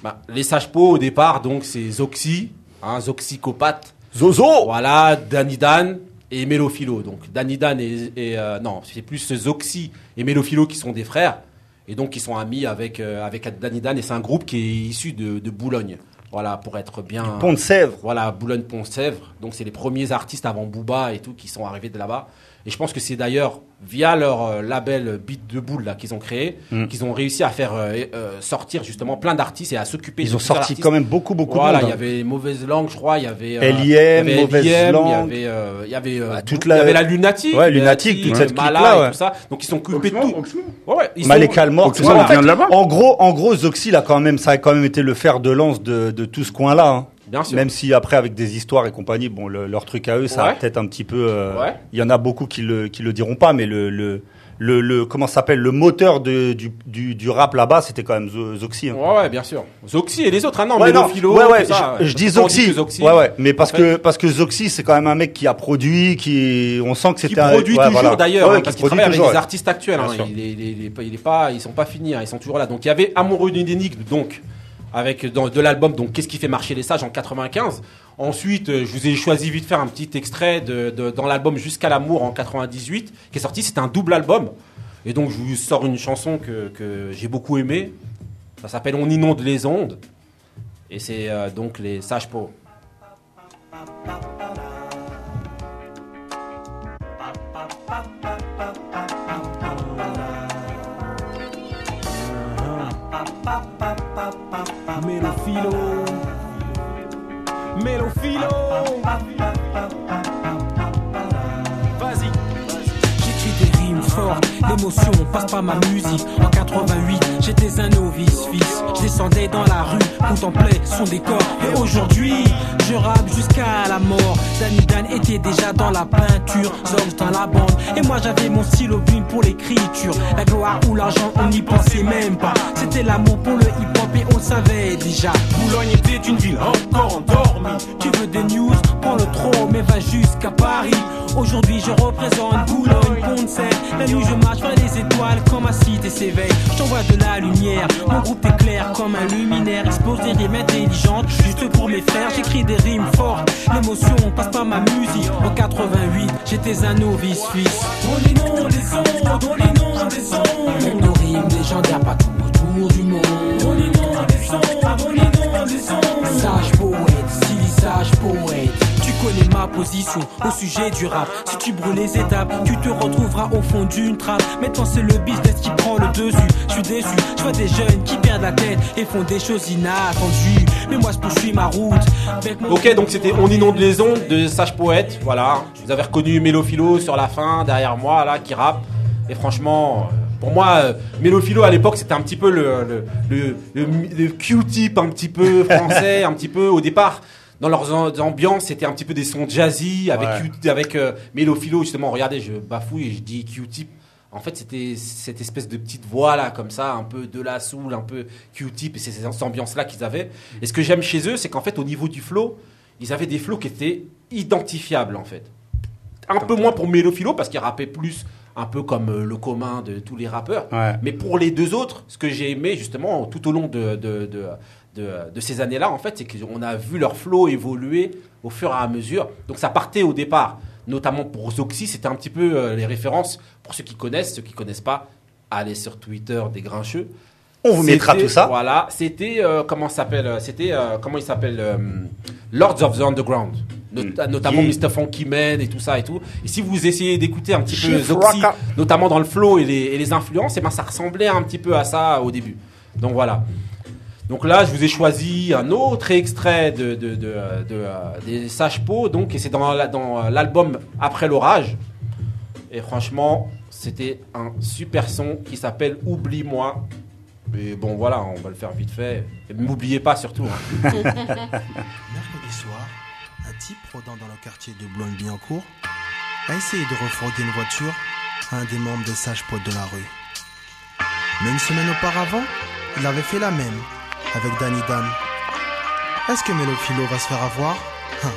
Speaker 1: bah, les sages pots au départ, donc c'est Zoxy, hein, Zoxycopathe.
Speaker 3: Zozo
Speaker 1: Voilà, Danny Dan et Mélophilo. Donc Danny Dan et, et, euh, non, c'est plus Zoxy et Mélophilo qui sont des frères et donc qui sont amis avec euh, avec Danny Dan et c'est un groupe qui est issu de, de Boulogne. Voilà, pour être bien.
Speaker 3: Pont de Sèvres.
Speaker 1: Voilà, Boulogne-Pont-Sèvres. Donc c'est les premiers artistes avant Booba et tout qui sont arrivés de là-bas. Et je pense que c'est d'ailleurs via leur euh, label Beat de Boule là qu'ils ont créé,
Speaker 3: Mm.
Speaker 1: qu'ils ont réussi à faire euh, euh, sortir justement plein d'artistes et à s'occuper.
Speaker 3: Ils ont sorti
Speaker 1: artistes.
Speaker 3: quand même beaucoup, beaucoup
Speaker 1: Voilà,
Speaker 3: de
Speaker 1: il y avait Mauvaise Langue, je crois, il y avait...
Speaker 3: LIM,
Speaker 1: il y avait
Speaker 3: Mauvaise
Speaker 1: LIM,
Speaker 3: Langue.
Speaker 1: Il y avait, euh, il y avait, euh,
Speaker 3: toute
Speaker 1: il
Speaker 3: la-
Speaker 1: y avait la Lunatique.
Speaker 3: Ouais, Lunatique, toute cette ouais.
Speaker 1: tout ça. Donc ils sont coupés de tout. Ouais, ils sont-
Speaker 3: Almort,
Speaker 2: Oxmo,
Speaker 3: tout ça.
Speaker 2: on vient de là-bas.
Speaker 3: En gros, en gros, Zoxy, là, quand même, ça a quand même été le fer de lance de, de tout ce coin-là. hein.
Speaker 1: Bien sûr.
Speaker 3: Même si après, avec des histoires et compagnie, bon, le- leur truc à eux, ça a peut-être un petit peu. euh,
Speaker 1: Ouais.
Speaker 3: Il y en a beaucoup qui le, qui le diront pas, mais le, le, le, le- comment s'appelle, le moteur de, du, du, du rap là-bas, c'était quand même Zo- Zoxy. hein.
Speaker 1: Ouais, ouais, bien sûr. Zoxy et les autres, hein, non,
Speaker 3: Ouais, non,
Speaker 1: Mélophilo,
Speaker 3: ouais, ouais,
Speaker 1: ça,
Speaker 3: je, dis Zoxy.
Speaker 1: Zoxy,
Speaker 3: Ouais, ouais, mais parce
Speaker 1: en
Speaker 3: que parce que Zoxy, c'est quand même un mec qui a produit, qui on sent que
Speaker 1: qui
Speaker 3: c'était un-
Speaker 1: produit
Speaker 3: ouais,
Speaker 1: toujours
Speaker 3: voilà.
Speaker 1: d'ailleurs, hein,
Speaker 3: qui
Speaker 1: parce qu'il travaille avec des artistes actuels. Hein.
Speaker 3: sûr.
Speaker 1: il, est, il, est, il est pas- il est pas, ils sont pas finis, hein, ils sont toujours là. Donc il y avait Amoureux d'une énigme, donc avec dans, de l'album. Donc qu'est-ce qui fait marcher les sages en 95. Ensuite, euh, je vous ai choisi vite faire un petit extrait de, dans l'album Jusqu'à l'amour en 98 qui est sorti. C'était un double album. Et donc je vous sors une chanson que, que j'ai beaucoup aimée. Ça s'appelle On inonde les ondes. Et c'est euh, donc les sages pots.
Speaker 8: Mélophilo. Mélophilo. Vas-y. L'émotion passe par ma musique. En 88, j'étais un novice, fils. Je descendais dans la rue, contemplais son décor. Et aujourd'hui, je rappe jusqu'à la mort. Danny Dan était déjà dans la peinture, Zorge dans la bande. Et moi j'avais mon stylo plume pour l'écriture. La gloire ou l'argent, on n'y pensait même pas. C'était l'amour pour le hip-hop et on savait déjà.
Speaker 9: Boulogne était une ville encore endormie.
Speaker 8: Tu veux des news, prends le trop, mais va jusqu'à Paris. Aujourd'hui, je représente Boulogne, Pont-de-Seine. La nuit, je marche vers les étoiles quand ma cité s'éveille. J'envoie de la lumière, mon groupe est clair comme un luminaire. Expose des rimes intelligentes, juste pour mes frères. J'écris des rimes fortes, l'émotion passe par ma musique. En 88, j'étais un novice fils.
Speaker 9: On inonde des ondes, on inonde des ondes.
Speaker 8: Position au sujet du rap. Si tu brûles les étapes, tu te retrouveras au fond d'une trappe. Maintenant c'est le business qui prend le dessus. Je suis déçu, je vois des jeunes qui perdent la tête et font des choses inattendues. Mais moi je poursuis ma route.
Speaker 1: Ok, donc c'était On inonde les ondes de Sage Poète. Voilà. Vous avez reconnu Mélophilo sur la fin, derrière moi, là, qui rappe. Et franchement, euh, pour moi, euh, Mélophilo à l'époque, c'était un petit peu le, le, le, le, le Q-tip un petit peu français, un petit peu au départ. Dans leurs am- ambiances, c'était un petit peu des sons jazzy avec,
Speaker 3: Ouais.
Speaker 1: Q- avec euh, Mélophilo, justement. Regardez, je bafouille et je dis Q-tip. En fait, c'était cette espèce de petite voix là, comme ça, un peu de la soul, un peu Q-tip, et c'est ces ambiances-là qu'ils avaient. Et ce que j'aime chez eux, c'est qu'en fait, au niveau du flow, ils avaient des flows qui étaient identifiables, en fait. Un peu moins pour Mélophilo, parce qu'il rappait plus un peu comme euh, le commun de tous les rappeurs.
Speaker 3: Ouais.
Speaker 1: Mais pour les deux autres, ce que j'ai aimé justement tout au long de, de, de, de, de ces années-là, en fait, c'est qu'on a vu leur flow évoluer au fur et à mesure. Donc ça partait au départ, notamment pour Zoxy, c'était un petit peu euh, les références, pour ceux qui connaissent, ceux qui connaissent pas, allez sur Twitter des grincheux.
Speaker 3: On vous mettra tout ça.
Speaker 1: Voilà, c'était euh, comment ça s'appelle euh, C'était euh, comment il s'appelle Lords of the Underground, Not-
Speaker 3: Mm.
Speaker 1: notamment
Speaker 3: Qui-
Speaker 1: Mr Funky Man et tout ça et tout. Et si vous essayez d'écouter un petit peu Zoxy, notamment dans le flow et les, et les influences, et ben ça ressemblait un petit peu à ça au début. Donc voilà. Donc là, je vous ai choisi un autre extrait de, de, de, de, euh, des Sages Po, donc et c'est dans euh, l'album Après l'orage. Et franchement, c'était un super son qui s'appelle Oublie-moi. Mais bon, voilà, on va le faire vite fait. Et m'oubliez pas surtout. hein.
Speaker 7: Mercredi soir, un type rôdant dans le quartier de Boulogne-Billancourt a essayé de refroidir une voiture à un des membres des sages poètes de la rue. Mais une semaine auparavant, il avait fait la même avec Danny Dan. Est-ce que Mélophilo va se faire avoir? Hein,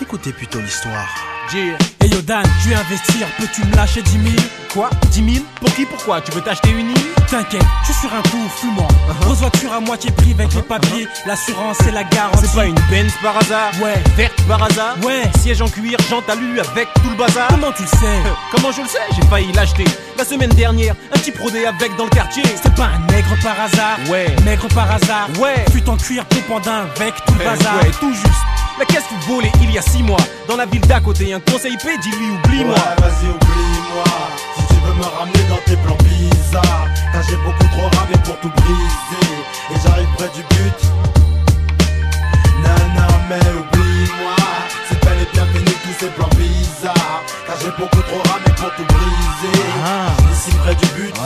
Speaker 7: Écoutez plutôt l'histoire.
Speaker 8: Hey yo je vais investir, peux-tu me lâcher 10 000
Speaker 9: Quoi? 10 000 Pour qui? Pourquoi? Tu veux t'acheter une île?
Speaker 8: T'inquiète, je suis sur un coup fumant. Grosse voiture à moitié prix avec les papiers, l'assurance et la garantie.
Speaker 9: C'est pas une Benz par hasard
Speaker 8: Ouais.
Speaker 9: Verte par hasard
Speaker 8: Ouais.
Speaker 9: Siège en cuir, jante alu avec tout le bazar
Speaker 8: Comment tu le sais?
Speaker 9: Euh, Comment je le sais? J'ai failli l'acheter la semaine dernière. Un petit prodé avec dans le quartier.
Speaker 8: C'est pas un nègre par hasard
Speaker 9: Ouais.
Speaker 8: Nègre par hasard
Speaker 9: Ouais.
Speaker 8: Fut en cuir pompandin avec tout le
Speaker 9: Euh,
Speaker 8: bazar
Speaker 9: ouais, tout juste. La caisse fut volée il y a six mois. Dans la ville d'à côté, un conseil paix, dis-lui oublie-moi.
Speaker 10: vas-y, oublie-moi. Me ramener dans tes plans bizarres, car j'ai beaucoup trop ramé pour tout briser. Et j'arrive près du but. Nana, mais oublie-moi. C'est bel et bien fini tous ces plans bizarres, car j'ai beaucoup trop ramé pour tout briser. Ici près du but.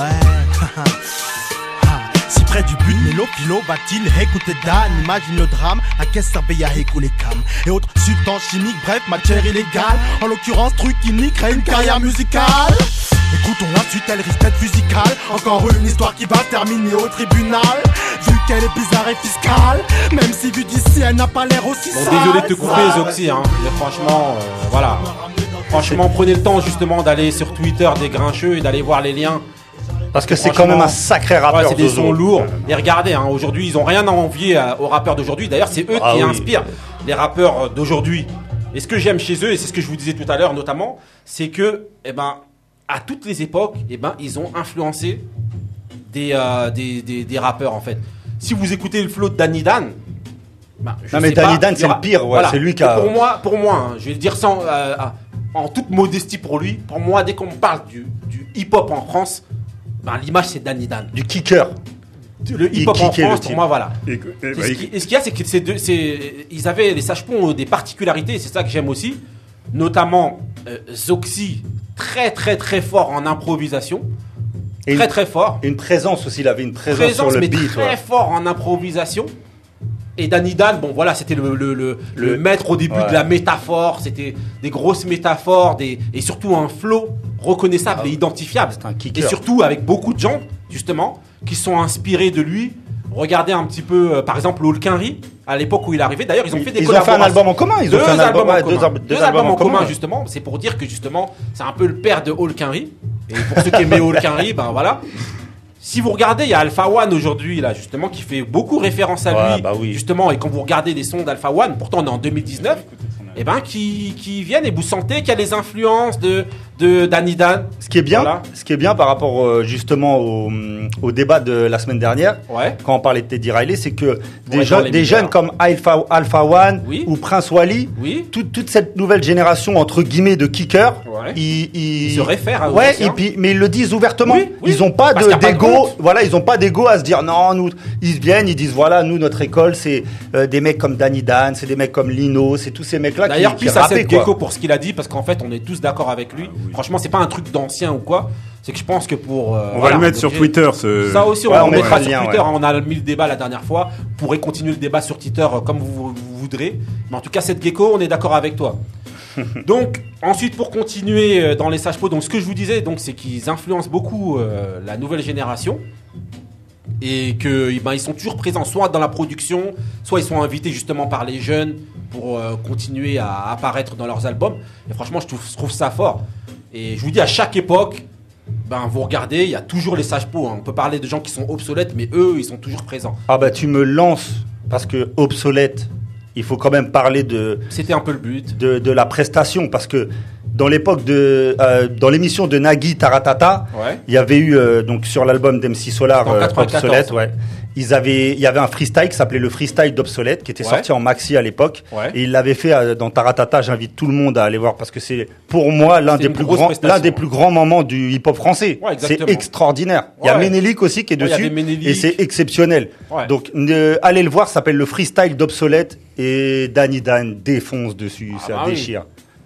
Speaker 7: Si près du but, Mélo, Pilo, va-t-il écouter Dan Imagine le drame, à qu'est servait à écouler cam Et autres substances chimiques, bref, matière illégale En l'occurrence, truc qui niquerait une carrière musicale Écoutons la suite, elle risque d'être musicale Encore une histoire qui va terminer au tribunal Vu qu'elle est bizarre et fiscale Même si vu d'ici, elle n'a pas l'air aussi
Speaker 1: Bon,
Speaker 7: sale
Speaker 1: désolé de te couper. Zoxy, hein. Mais franchement, euh, voilà. Franchement, prenez le temps justement d'aller sur Twitter des grincheux et d'aller voir les liens.
Speaker 3: Parce que c'est quand même un sacré
Speaker 1: Ouais,
Speaker 3: rappeur.
Speaker 1: c'est des
Speaker 3: Zozo.
Speaker 1: sons lourds. Et regardez, hein, aujourd'hui, ils ont rien à envier à- aux rappeurs d'aujourd'hui. D'ailleurs, c'est eux
Speaker 3: Ah
Speaker 1: qui
Speaker 3: oui.
Speaker 1: inspirent les rappeurs euh, d'aujourd'hui. Et ce que j'aime chez eux, et c'est ce que je vous disais tout à l'heure notamment, c'est que, eh ben, à toutes les époques, eh ben, ils ont influencé des, euh, des, des, des rappeurs en fait. Si vous écoutez le flow de Danny Dan, ben, je
Speaker 3: Non, mais
Speaker 1: sais
Speaker 3: Danny
Speaker 1: pas,
Speaker 3: Dan, c'est le pire, ouais,
Speaker 1: Voilà.
Speaker 3: c'est lui qui a-
Speaker 1: Pour moi, pour moi, hein, je vais le dire sans, euh, en toute modestie pour lui. Pour moi, dès qu'on parle du, du hip-hop en France, ben, l'image c'est Danny Dan.
Speaker 3: Du kicker.
Speaker 1: Le hip-hop en France, pour moi, voilà.
Speaker 2: Et- et-
Speaker 1: Et
Speaker 2: bah,
Speaker 1: ce et ce qu'il y a, c'est que ces deux- ils avaient les sages-ponts ont des particularités, c'est ça que j'aime aussi. Notamment, euh, Zoxy, très très très fort en improvisation.
Speaker 3: Et
Speaker 1: très
Speaker 3: une-
Speaker 1: très fort.
Speaker 3: Une présence aussi, il avait une présence,
Speaker 1: Présence,
Speaker 3: sur le
Speaker 1: mais
Speaker 3: beat.
Speaker 1: très
Speaker 3: ouais.
Speaker 1: fort en improvisation. Et Danny Dan, bon voilà, c'était le, le, le, maître au début
Speaker 3: Ouais.
Speaker 1: de la métaphore, c'était des grosses métaphores, des, et surtout un flow reconnaissable et identifiable.
Speaker 3: un
Speaker 1: Et surtout avec beaucoup de gens, justement, qui sont inspirés de lui. Regardez un petit peu, euh, par exemple, Olkinry, à l'époque où il est arrivé. D'ailleurs, ils ont fait des
Speaker 3: Ils ont fait un album en commun, ils ont
Speaker 1: deux
Speaker 3: fait un album-
Speaker 1: albums en commun.
Speaker 3: deux al-
Speaker 1: Deux albums en commun, justement. C'est pour dire que, justement, c'est un peu le père de Olkinry. Et pour ceux qui aimaient Olkinry, ben voilà. Si vous regardez, il y a Alpha One aujourd'hui, là, justement, qui fait beaucoup référence à
Speaker 3: Ouais,
Speaker 1: lui.
Speaker 3: bah oui.
Speaker 1: Justement, et quand vous regardez les sons d'Alpha One, pourtant on est en 2019, et ben, qui, qui viennent et vous sentez qu'il y a les influences de, de Danny Dan.
Speaker 3: Ce qui est bien,
Speaker 1: Voilà.
Speaker 3: ce qui est bien par rapport euh, justement au, au débat de la semaine dernière,
Speaker 1: Ouais.
Speaker 3: quand on parlait de Teddy Riley, c'est que des, jeunes- des jeunes comme Alpha, Alpha One
Speaker 1: Oui.
Speaker 3: ou Prince Wally,
Speaker 1: Oui.
Speaker 3: toute, toute cette nouvelle génération entre guillemets de kickers,
Speaker 1: Ouais.
Speaker 3: ils, ils-
Speaker 1: Ils se réfèrent à
Speaker 3: ouais, et
Speaker 1: hein.
Speaker 3: puis mais ils le disent ouvertement.
Speaker 1: Oui.
Speaker 3: Ils ont pas d'ego, voilà, ils ont pas d'ego à se dire non, nous, ils viennent, ils disent voilà, nous notre école c'est euh, des mecs comme Danny Dan, c'est des mecs comme Lino, c'est tous ces mecs là qui,
Speaker 1: D'ailleurs,
Speaker 3: qui.
Speaker 1: Gecko pour ce qu'il a dit, parce qu'en fait, on est tous d'accord avec lui. Franchement, c'est pas un truc d'ancien ou quoi. C'est que je pense que pour. euh,
Speaker 2: On
Speaker 1: voilà,
Speaker 2: va le mettre sur Twitter. Ce...
Speaker 1: Ça aussi, on,
Speaker 3: Ouais,
Speaker 1: on
Speaker 3: on
Speaker 1: mettra sur
Speaker 3: lien,
Speaker 1: Twitter.
Speaker 3: ouais.
Speaker 1: On a mis le débat la dernière fois. Vous pourrez continuer le débat sur Twitter euh, comme vous, vous voudrez. Mais en tout cas, cette gecko, on est d'accord avec toi. donc, ensuite, pour continuer euh, dans les sages donc ce que je vous disais, donc, c'est qu'ils influencent beaucoup euh, la nouvelle génération et que eh ben, ils sont toujours présents, soit dans la production, soit ils sont invités justement par les jeunes pour euh, continuer à apparaître dans leurs albums. Et franchement, je trouve, je trouve ça fort. Et je vous dis, à chaque époque, ben, vous regardez, il y a toujours les sages pots. hein. On peut parler de gens qui sont obsolètes, mais eux, ils sont toujours présents.
Speaker 3: Ah bah tu me lances parce que obsolète, il faut quand même parler de
Speaker 1: C'était un peu le but.
Speaker 3: de, de la prestation parce que dans l'époque de euh, dans l'émission de Nagui Taratata,
Speaker 1: Ouais.
Speaker 3: il y avait eu euh, donc sur l'album d'MC Solar euh,
Speaker 1: 94,
Speaker 3: obsolète, ouais. Ils avaient il y avait un freestyle qui s'appelait le freestyle d'obsolète qui était
Speaker 1: Ouais.
Speaker 3: sorti en maxi à l'époque
Speaker 1: Ouais.
Speaker 3: et il l'avait fait euh, dans Taratata, j'invite tout le monde à aller voir parce que c'est pour moi l'un des plus grands l'un des plus grands moments du hip-hop français.
Speaker 1: Ouais,
Speaker 3: c'est extraordinaire. Il y a. Ménélique aussi qui est dessus et c'est exceptionnel.
Speaker 1: Ouais.
Speaker 3: Donc ne- allez le voir, ça s'appelle le freestyle d'obsolète et Danny Dan défonce dessus,
Speaker 1: Ah
Speaker 3: ça
Speaker 1: bah oui.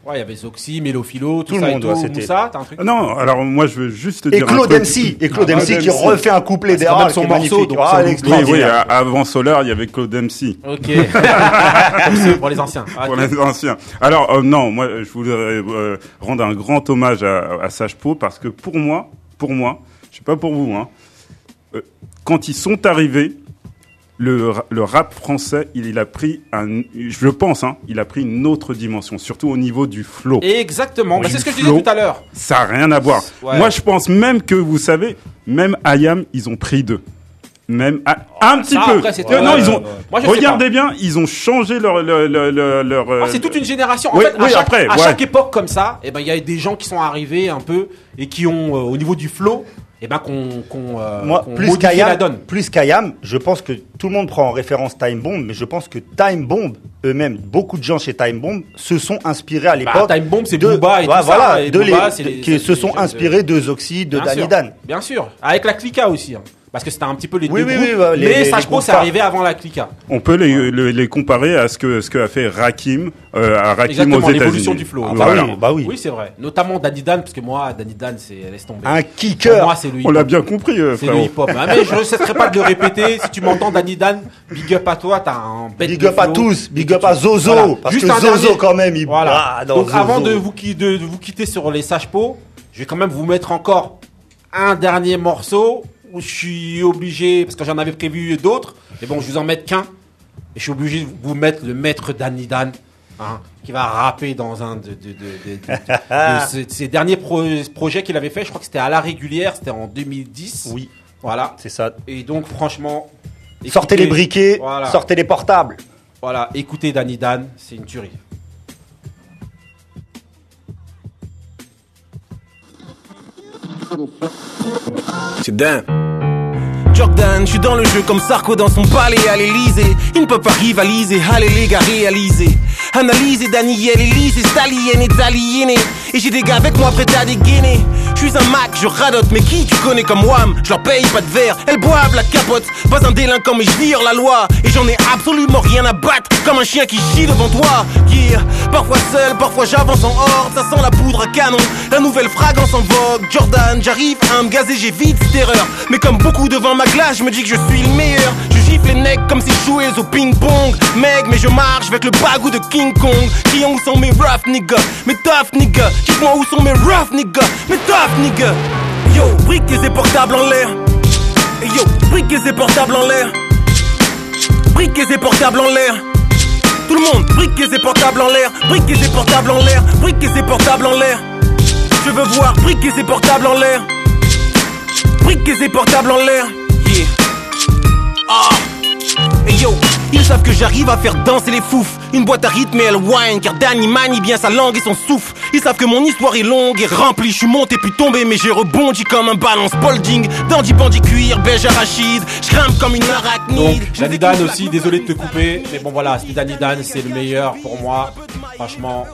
Speaker 1: Ouais, il y avait Zoxy, Mélophilo, tout,
Speaker 3: Tout le
Speaker 1: ça
Speaker 3: monde,
Speaker 1: et
Speaker 3: ouais,
Speaker 1: tout.
Speaker 3: c'était-
Speaker 1: Moussa, t'as un truc
Speaker 2: Non, alors moi je veux juste te
Speaker 3: Et
Speaker 2: dire. un
Speaker 3: Claude
Speaker 2: truc.
Speaker 3: MC, et Claude
Speaker 2: Ah,
Speaker 3: MC qui
Speaker 2: MC.
Speaker 3: refait un couplet
Speaker 1: même son morceau, donc
Speaker 3: Ah.
Speaker 2: Oui, oui, avant Solar, il y avait Claude MC.
Speaker 1: Ok. Pour les anciens. Ah,
Speaker 2: Pour les anciens. Alors euh, non, moi je voudrais euh, rendre un grand hommage à, à Sage Po parce que pour moi, pour moi, je sais pas pour vous, hein, euh, quand ils sont arrivés, le, le rap français, il, il a pris un, je le pense, hein, il a pris une autre dimension, surtout au niveau du flow.
Speaker 1: Exactement. Bah, c'est ce que je
Speaker 2: flow.
Speaker 1: disais tout à l'heure.
Speaker 2: Ça a rien à voir.
Speaker 1: Ouais.
Speaker 2: Moi, je pense même que vous savez, même Ayam, ils ont pris deux. Même à- un petit peu.
Speaker 1: après,
Speaker 2: Euh, non, ils ont.
Speaker 1: Moi, je
Speaker 2: regardez bien, ils ont changé leur leur leur, leur, leur,
Speaker 1: Ah,
Speaker 2: euh,
Speaker 1: c'est toute une génération. En
Speaker 2: Oui,
Speaker 1: fait, à, chaque,
Speaker 2: après,
Speaker 1: à chaque époque comme ça, eh ben il y a des gens qui sont arrivés un peu et qui ont euh, au niveau du flow, eh ben qu'on euh,
Speaker 3: Moi, plus
Speaker 1: la donne.
Speaker 3: plus je pense que tout le monde prend en référence Time Bomb, mais je pense que Time Bomb, eux-mêmes, beaucoup de gens chez Time Bomb se sont inspirés à l'époque.
Speaker 1: Time Bomb, c'est
Speaker 3: de,
Speaker 1: Booba et tout ça, et
Speaker 3: de
Speaker 1: Booba,
Speaker 3: les-
Speaker 1: c'est
Speaker 3: de-
Speaker 1: les-
Speaker 3: qui se sont inspirés de Zoxy, de Danny. Dan.
Speaker 1: Bien sûr, avec la Clica aussi. hein. Parce que c'était un petit peu les
Speaker 3: Oui,
Speaker 1: deux
Speaker 3: oui,
Speaker 1: groupes.
Speaker 3: oui, ouais, les-
Speaker 1: mais
Speaker 3: les-
Speaker 1: Po, c'est arrivé avant la Clica.
Speaker 2: On peut les, les, les comparer à ce que ce que a fait Rakim euh, à Rakim
Speaker 1: Exactement,
Speaker 2: aux
Speaker 1: l'évolution
Speaker 2: États-Unis.
Speaker 1: du flow.
Speaker 3: Ah bah
Speaker 2: Voilà.
Speaker 3: oui, bah oui.
Speaker 1: Oui, c'est vrai. Notamment Danny Dan, parce que moi, Danny Dan, c'est laisse tomber.
Speaker 3: Un
Speaker 1: Pour
Speaker 3: kicker.
Speaker 1: moi, c'est le
Speaker 2: On l'a
Speaker 1: hip-hop.
Speaker 2: bien compris, euh,
Speaker 1: C'est le hip-hop. Ah, mais je ne cesserai pas de le répéter. Si tu m'entends, Danny Dan, big up à toi. T'as un bête
Speaker 3: Big
Speaker 1: de
Speaker 3: up à
Speaker 1: flow.
Speaker 3: tous, big up à Zozo,
Speaker 1: Voilà.
Speaker 3: parce
Speaker 1: Juste
Speaker 3: que
Speaker 1: un
Speaker 3: Zozo
Speaker 1: dernier.
Speaker 3: quand même, il
Speaker 1: Voilà.
Speaker 3: dans
Speaker 1: Donc
Speaker 3: Zozo.
Speaker 1: avant de vous, de, quitter sur les pots, je vais quand même vous mettre encore un dernier morceau où je suis obligé, parce que j'en avais prévu d'autres, mais bon, je vous en mettre qu'un. Et je suis obligé de vous mettre le maître Danny Dan, hein, qui va rapper dans un de, de, de, ces derniers pro- projets qu'il avait fait. Je crois que c'était à la régulière, c'était en 2010.
Speaker 3: Oui,
Speaker 1: Voilà.
Speaker 3: c'est ça.
Speaker 1: Et donc, franchement.
Speaker 3: Sortez les briquets,
Speaker 1: Voilà.
Speaker 3: sortez les portables.
Speaker 1: Voilà, écoutez Danny Dan, c'est une tuerie.
Speaker 9: C'est dingue. Jordan, je suis dans le jeu comme Sarko dans son palais à l'Elysée. Il ne peut pas rivaliser, allez les gars, réaliser. Analyser Daniel, Elise, Stalien est aliéné. Et j'ai des gars avec moi prêts à dégainer. Je suis un Mac, je radote, mais qui tu connais comme Wham? Je leur paye pas de verre, elles boivent la capote. Pas un délinquant, mais je la loi. Et j'en ai absolument rien à battre, comme un chien qui chie devant toi. Yeah. Parfois seul, parfois j'avance en horde, ça sent la poudre à canon. La nouvelle fragrance en vogue, Jordan, j'arrive à me gazer, j'évite cette erreur. Mais comme beaucoup devant ma glace, je me dis que je suis le meilleur. Les necks comme si je jouais au ping-pong. Mec, mais je marche avec le bagou de King Kong. Criant où sont mes rough niggas, mes tough niggas. Dites-moi où sont mes rough niggas, mes tough niggas. Yo, briquez et portables en l'air. Yo, briquez et portables en l'air. Briquez et portables en l'air. Tout le monde, briquez et portables en l'air. Briquez et portables en l'air. Briquez et portables en l'air. Je veux voir briquez et portables en l'air. Briquez et portables en l'air. Yeah. Ah. Hey yo, ils savent que j'arrive à faire danser les fouf. Une boîte à rythme et elle whine, car Danny manie bien sa langue et son souffle. Ils savent que mon histoire est longue et remplie. Je suis monté puis tombé, mais j'ai rebondi comme un ballon Spalding. Dandy bandit cuir, beige arachide. Je grimpe comme une arachnide.
Speaker 1: Donc, Danny Dan aussi, désolé de te couper, mais bon voilà, c'était Danny Dan, c'est le meilleur pour moi. Franchement,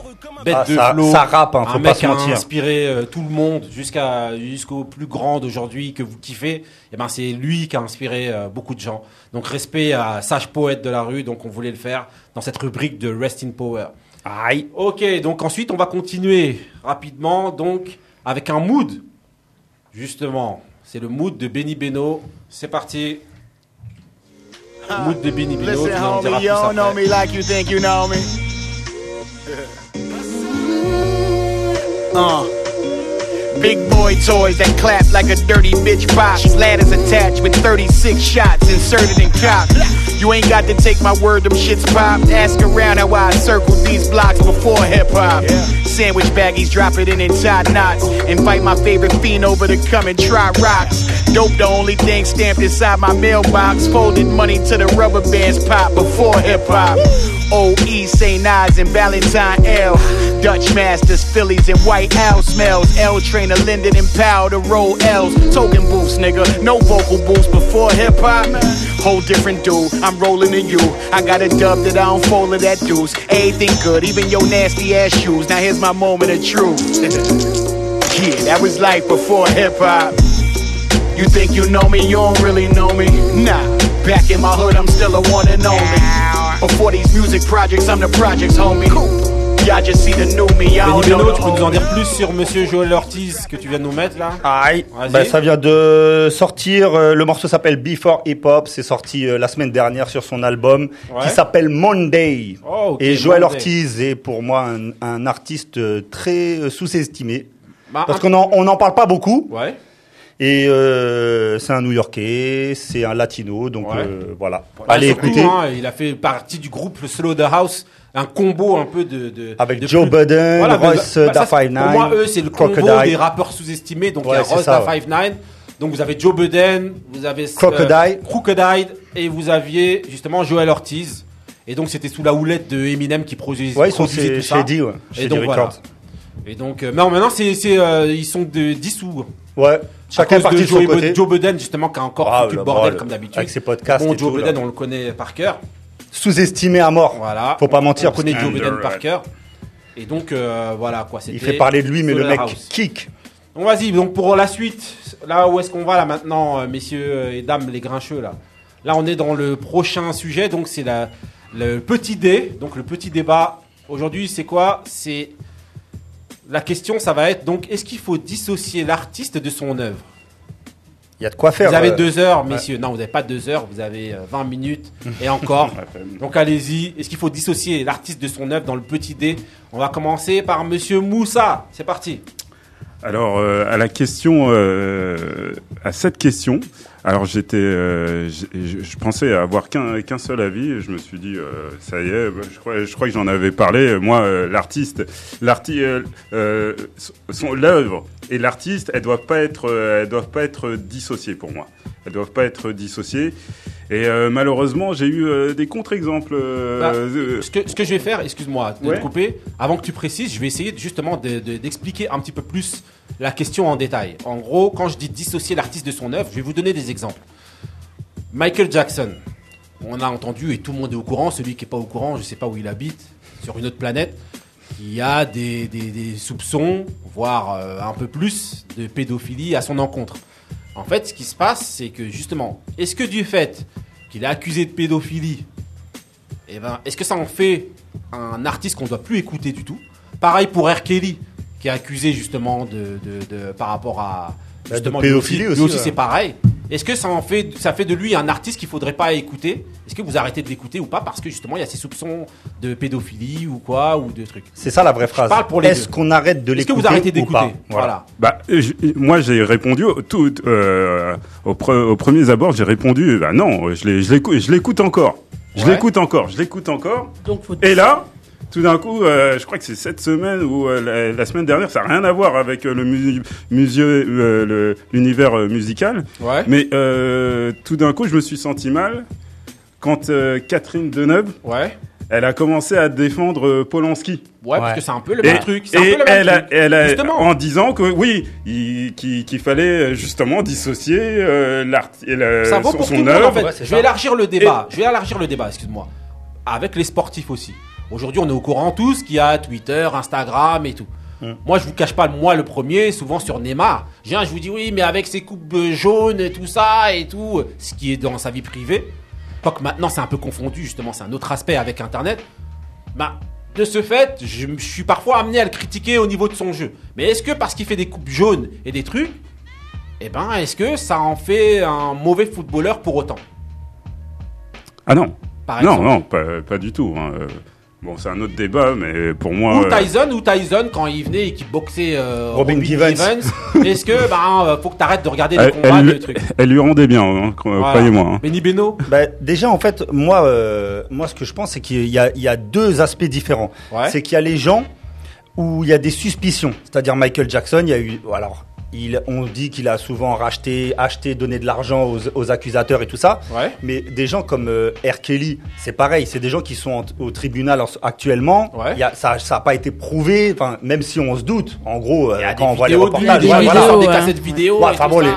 Speaker 1: bête
Speaker 3: Ah,
Speaker 1: de
Speaker 3: ça-
Speaker 1: flow.
Speaker 3: ça rappe, hein, faut
Speaker 1: un
Speaker 3: pas
Speaker 1: mec
Speaker 3: se
Speaker 1: qui a inspiré euh, tout le monde jusqu'à jusqu'au plus grand d'aujourd'hui que vous kiffez. Et ben c'est lui qui a inspiré euh, beaucoup de gens. Donc respect à sage poète de la rue. Donc on voulait le faire dans cette rubrique de Rest in Power.
Speaker 3: Aïe.
Speaker 1: Ok, donc ensuite on va continuer rapidement donc avec un mood. Justement, c'est le mood de Benny Beno. C'est parti. Mood de Benny Beno.
Speaker 11: Listen, homie, you don't know me like you think you know me. Uh. Big boy toys that clap like a dirty bitch box. Ladders attached with 36 shots inserted in cock. You ain't got to take my word, them shits pop. Ask around how I circled these blocks before hip hop. Sandwich baggies, drop it in and tie knots. Invite my favorite fiend over to come and try rocks. Dope, the only thing stamped inside my mailbox. Folded money to the rubber bands pop before hip hop. OE, St. Ives, and Valentine L. Dutch Masters, Phillies, and White Owl smells. L Trainer, Linden, and Powell, the roll L's. Token boost, nigga. No vocal boost before hip hop. Whole different dude. I'm rolling in you. I got a dub that I don't fold of that deuce. Everything good, even your nasty ass shoes. Now here's my moment of truth. yeah, that was life before hip hop. You think you know me, you don't really know me. Nah, back in my hood, I'm still a one and only. Before these music projects, I'm the projects, homie. Y'all the
Speaker 1: tu peux nous en dire plus sur Monsieur Joel Ortiz que tu viens de nous mettre là
Speaker 3: Aïe.
Speaker 1: Vas-y.
Speaker 3: Bah, ça vient de sortir. euh, le morceau s'appelle Before Hip Hop. C'est sorti euh, la semaine dernière sur son album
Speaker 1: Ouais.
Speaker 3: qui s'appelle Monday.
Speaker 1: Oh,
Speaker 3: Et Joel
Speaker 1: Monday.
Speaker 3: Ortiz est pour moi un, un artiste euh, très sous-estimé.
Speaker 1: Bah,
Speaker 3: Parce qu'on n'en parle pas beaucoup.
Speaker 1: Ouais.
Speaker 3: Et euh, c'est un New-Yorkais, c'est un Latino, donc
Speaker 1: Ouais.
Speaker 3: euh, voilà.
Speaker 1: Ah,
Speaker 3: Allez
Speaker 1: surtout,
Speaker 3: écouter.
Speaker 1: hein, il a fait partie du groupe le Slow the House, un combo un peu de. de
Speaker 3: Avec
Speaker 1: de
Speaker 3: Joe
Speaker 1: plus-
Speaker 3: Budden,
Speaker 1: Voilà,
Speaker 3: Royce
Speaker 1: bah, ça,
Speaker 3: da
Speaker 1: c'est- Pour moi, eux, c'est le combo des rappeurs sous-estimés. Donc
Speaker 3: Ouais,
Speaker 1: il y a da
Speaker 3: ouais.
Speaker 1: 59. Donc vous avez Joe Budden, vous avez euh,
Speaker 3: Crocodile.
Speaker 1: Crocodile, et vous aviez justement Joel Ortiz. Et donc c'était sous la houlette de Eminem qui produisait,
Speaker 3: Ouais, ils sont chez-
Speaker 1: tout
Speaker 3: chez D, ouais,
Speaker 1: Et
Speaker 3: chez
Speaker 1: donc voilà. Et donc, euh, non, maintenant c'est, euh, ils sont de dissous.
Speaker 3: Ouais, chacun parti de, son
Speaker 1: Joe, Budden justement qui a encore
Speaker 3: Ah, le
Speaker 1: le bordel
Speaker 3: bordel.
Speaker 1: comme d'habitude.
Speaker 3: Avec ses podcasts
Speaker 1: Bon,
Speaker 3: et
Speaker 1: Joe
Speaker 3: tout,
Speaker 1: Budden
Speaker 3: là.
Speaker 1: on le connaît par cœur.
Speaker 3: Sous-estimé à mort.
Speaker 1: Voilà.
Speaker 3: Faut pas mentir.
Speaker 1: On connaît Joe
Speaker 2: Underrated.
Speaker 1: par cœur. Et donc euh, voilà quoi.
Speaker 3: Il fait parler de lui, mais le mec
Speaker 1: House.
Speaker 3: kick.
Speaker 1: Donc vas-y. Donc pour la suite, là où est-ce qu'on va là maintenant, euh, messieurs et dames les grincheux là? Là on est dans le prochain sujet. Donc c'est la le petit dé. Donc le petit débat aujourd'hui c'est quoi? C'est la question. Ça va être donc est-ce qu'il faut dissocier l'artiste de son œuvre?
Speaker 3: Il y a de quoi faire.
Speaker 1: Vous avez
Speaker 3: euh,
Speaker 1: deux heures, messieurs. Non, vous n'avez pas deux heures, vous avez euh, 20 minutes et encore. Donc allez-y. Est-ce qu'il faut dissocier l'artiste de son œuvre dans le petit dé? On va commencer par Monsieur Moussa. C'est parti.
Speaker 2: Alors, euh, à la question, euh, à cette question, alors j'étais, euh, je, pensais avoir qu'un seul avis. Et je me suis dit, euh, ça y est, je crois, je crois que j'en avais parlé. Moi, euh, l'artiste, l'artiste, son l'œuvre et l'artiste, elles doivent pas être, elles doivent pas être dissociées pour moi. Elles doivent pas être dissociées. Et malheureusement, j'ai eu des contre-exemples.
Speaker 1: Bah, Ce que, ce que je vais faire, excuse-moi de
Speaker 2: Ouais.
Speaker 1: te couper, avant que tu précises, je vais essayer justement de- de- d'expliquer un petit peu plus la question en détail. En gros, quand je dis dissocier l'artiste de son œuvre, je vais vous donner des exemples. Michael Jackson, on a entendu et tout le monde est au courant, celui qui n'est pas au courant, je ne sais pas où il habite, sur une autre planète. qu'il y a des soupçons, voire euh, un peu plus, de pédophilie à son encontre. En fait, ce qui se passe, c'est que justement, est-ce que du fait qu'il est accusé de pédophilie, eh ben, est-ce que ça en fait un artiste qu'on ne doit plus écouter du tout? Pareil pour R. Kelly, qui est accusé justement de, de- de- par rapport à
Speaker 3: Bah, de
Speaker 1: justement, lui
Speaker 3: pédophilie
Speaker 1: lui
Speaker 3: aussi,
Speaker 1: aussi
Speaker 3: ouais.
Speaker 1: c'est pareil. Est-ce que ça en fait, ça fait de lui un artiste qu'il faudrait pas écouter? Est-ce que vous arrêtez de l'écouter ou pas? Parce que justement il y a ces soupçons de pédophilie ou quoi ou de trucs
Speaker 3: C'est ça la vraie phrase.
Speaker 1: parle pour les
Speaker 3: Est-ce
Speaker 1: deux.
Speaker 3: qu'on arrête de
Speaker 1: Est-ce que
Speaker 3: l'écouter
Speaker 1: vous arrêtez
Speaker 3: ou
Speaker 1: d'écouter?
Speaker 3: Pas
Speaker 1: Voilà.
Speaker 2: Bah, euh, je- moi, j'ai répondu au, tout, euh, au, pre- au premier abord, j'ai répondu, bah non, je l'ai- je l'écoute, je l'écoute encore, je
Speaker 1: Ouais.
Speaker 2: l'écoute encore, je l'écoute encore.
Speaker 4: Donc, faut-
Speaker 2: Et là, tout d'un coup, euh, je crois que c'est cette semaine ou euh, la, la semaine dernière, ça n'a rien à voir avec euh, le mu- musée, euh, l'univers euh, musical.
Speaker 1: Ouais.
Speaker 2: Mais euh, tout d'un coup, je me suis senti mal quand euh, Catherine Deneuve,
Speaker 1: Ouais.
Speaker 2: elle a commencé à défendre euh, Polanski.
Speaker 1: Ouais, parce que c'est un peu le
Speaker 2: Et,
Speaker 1: même truc. C'est un
Speaker 2: et
Speaker 1: peu le même
Speaker 2: elle, a,
Speaker 1: truc.
Speaker 2: elle a-
Speaker 1: Justement.
Speaker 2: en disant que oui, il- qu'il fallait justement dissocier euh, l'art et la-
Speaker 1: Ça vaut
Speaker 2: son,
Speaker 1: pour
Speaker 2: son
Speaker 1: tout le monde en
Speaker 2: œuvre.
Speaker 1: fait.
Speaker 3: ouais,
Speaker 1: je
Speaker 3: ça.
Speaker 1: vais élargir le débat. Je vais élargir le débat, excuse-moi. Avec les sportifs aussi. Aujourd'hui, on est au courant tous qu'il y a Twitter, Instagram et tout. Moi, je vous cache pas, moi le premier, souvent sur Neymar. Je viens, je vous dis oui, mais avec ses coupes jaunes et tout ça et tout, ce qui est dans sa vie privée. Quoique maintenant, c'est un peu confondu, justement, c'est un autre aspect avec Internet. Bah, de ce fait, je, je suis parfois amené à le critiquer au niveau de son jeu. Mais est-ce que parce qu'il fait des coupes jaunes et des trucs, eh ben, est-ce que ça en fait un mauvais footballeur pour autant?
Speaker 2: Ah non,
Speaker 1: Par
Speaker 2: non, non, pas, pas du tout. hein. Bon, c'est un autre débat, mais pour moi,
Speaker 1: Ou
Speaker 2: euh,
Speaker 1: Tyson, ou Tyson quand il venait et qu'il boxait euh,
Speaker 3: Robin Givens.
Speaker 1: Est-ce que ben euh, faut que t'arrêtes de regarder les
Speaker 2: elle,
Speaker 1: combats,
Speaker 2: elle-
Speaker 1: le truc.
Speaker 2: elle lui rendait bien, hein,
Speaker 1: Voilà.
Speaker 2: croyez-moi. hein.
Speaker 1: Benny Beno.
Speaker 3: Bah, déjà, en fait, moi, euh, moi, ce que je pense, c'est qu'il y a, il y a deux aspects différents.
Speaker 1: Ouais.
Speaker 3: C'est qu'il y a les gens où il y a des suspicions. C'est-à-dire Michael Jackson, il y a eu, alors, il, on dit qu'il a souvent racheté, acheté, donné de l'argent aux, aux accusateurs et tout ça.
Speaker 1: Ouais.
Speaker 3: Mais des gens comme euh, R. Kelly, c'est pareil. C'est des gens qui sont en- au tribunal en- actuellement.
Speaker 1: Ouais.
Speaker 3: Il y a, ça, ça a pas été prouvé. Enfin, même si on se doute. En gros, euh, quand on voit les
Speaker 1: de lui,
Speaker 3: reportages,
Speaker 1: des,
Speaker 3: ouais,
Speaker 1: vidéos,
Speaker 3: voilà.
Speaker 1: des
Speaker 4: ouais.
Speaker 1: cassettes vidéo.
Speaker 3: Ouais,
Speaker 1: et
Speaker 3: enfin
Speaker 1: tout
Speaker 3: bon, les,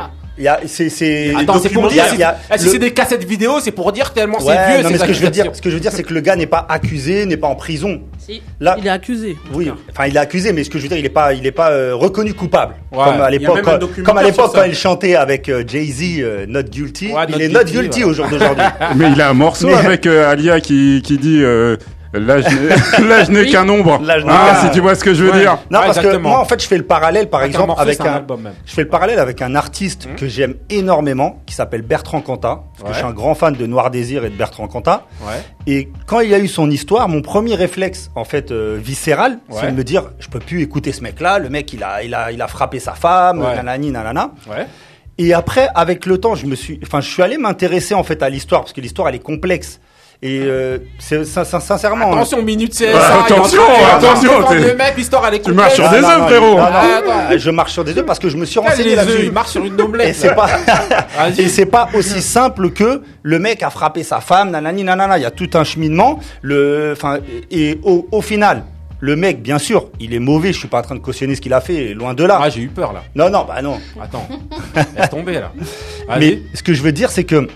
Speaker 3: c'est, c'est.
Speaker 1: Attends, c'est pour
Speaker 3: il y a-
Speaker 1: dire.
Speaker 3: il y a
Speaker 1: si
Speaker 3: le-
Speaker 1: c'est des cassettes vidéo, c'est pour dire tellement c'est
Speaker 3: Ouais,
Speaker 1: vieux.
Speaker 3: non, mais ce que je veux dire, ce que je veux dire, c'est que le gars n'est pas accusé, n'est pas en prison.
Speaker 4: Si.
Speaker 3: Là-
Speaker 4: Il est accusé.
Speaker 3: Oui, enfin il est accusé, mais ce que je veux dire, il n'est pas, il est pas euh, reconnu coupable.
Speaker 1: Ouais.
Speaker 3: Comme à
Speaker 6: Il y a
Speaker 3: l'époque, comme à l'époque quand il chantait avec euh, Jay Z, euh, Not Guilty,
Speaker 1: Ouais,
Speaker 3: il
Speaker 1: Not
Speaker 3: est Not
Speaker 1: Guilty,
Speaker 3: au jour d'aujourd'hui.
Speaker 2: Mais il a un morceau
Speaker 3: Mais-
Speaker 2: avec euh, Alia qui, qui dit Là, je n'ai-
Speaker 4: Oui.
Speaker 2: qu'un nombre.
Speaker 3: Là, je n'ai
Speaker 2: Ah, si tu vois ce que je veux
Speaker 1: Ouais.
Speaker 2: dire.
Speaker 3: Non,
Speaker 1: Ouais,
Speaker 3: parce que moi, en fait, je fais le parallèle, par exemple, avec
Speaker 1: un
Speaker 3: un,
Speaker 1: album même.
Speaker 3: je fais le parallèle avec un artiste que j'aime énormément, qui s'appelle Bertrand Cantat. Parce que je suis un grand fan de Noir Désir et de Bertrand Cantat.
Speaker 1: Ouais.
Speaker 3: Et quand il y a eu son histoire, mon premier réflexe, en fait, euh, viscéral,
Speaker 1: Ouais.
Speaker 3: c'est de me dire, je peux plus écouter ce mec-là. Le mec, il a, il a, il a frappé sa femme,
Speaker 1: Ouais.
Speaker 3: nanani, nanana.
Speaker 1: Ouais.
Speaker 3: Et après, avec le temps, je me suis, enfin, je suis allé m'intéresser en fait à l'histoire parce que l'histoire elle est complexe. Et euh, c'est sin- sin- sincèrement.
Speaker 1: Attention, minute CSA. Il de-
Speaker 2: attention,
Speaker 1: il
Speaker 2: attention, t'es-
Speaker 1: Le mec, l'histoire, elle est
Speaker 2: Tu marches sur des œufs,
Speaker 3: non,
Speaker 2: frérot.
Speaker 3: non, non,
Speaker 1: Ah,
Speaker 3: je marche sur des œufs parce que je me suis
Speaker 1: Quel
Speaker 3: renseigné
Speaker 1: les œufs,
Speaker 3: là-dessus.
Speaker 1: il marche sur une omelette.
Speaker 3: Et c'est pas,
Speaker 1: Vas-y.
Speaker 3: et c'est pas aussi simple que le mec a frappé sa femme, nanani, nanana. Il y a tout un cheminement. Le, enfin, et au, au final, le mec, bien sûr, il est mauvais. Je suis pas en train de cautionner ce qu'il a fait, loin de là.
Speaker 1: Ah, j'ai eu peur là.
Speaker 3: Non, non, bah non.
Speaker 1: Attends. Laisse tomber là. Vas-y.
Speaker 3: Mais ce que je veux dire, c'est que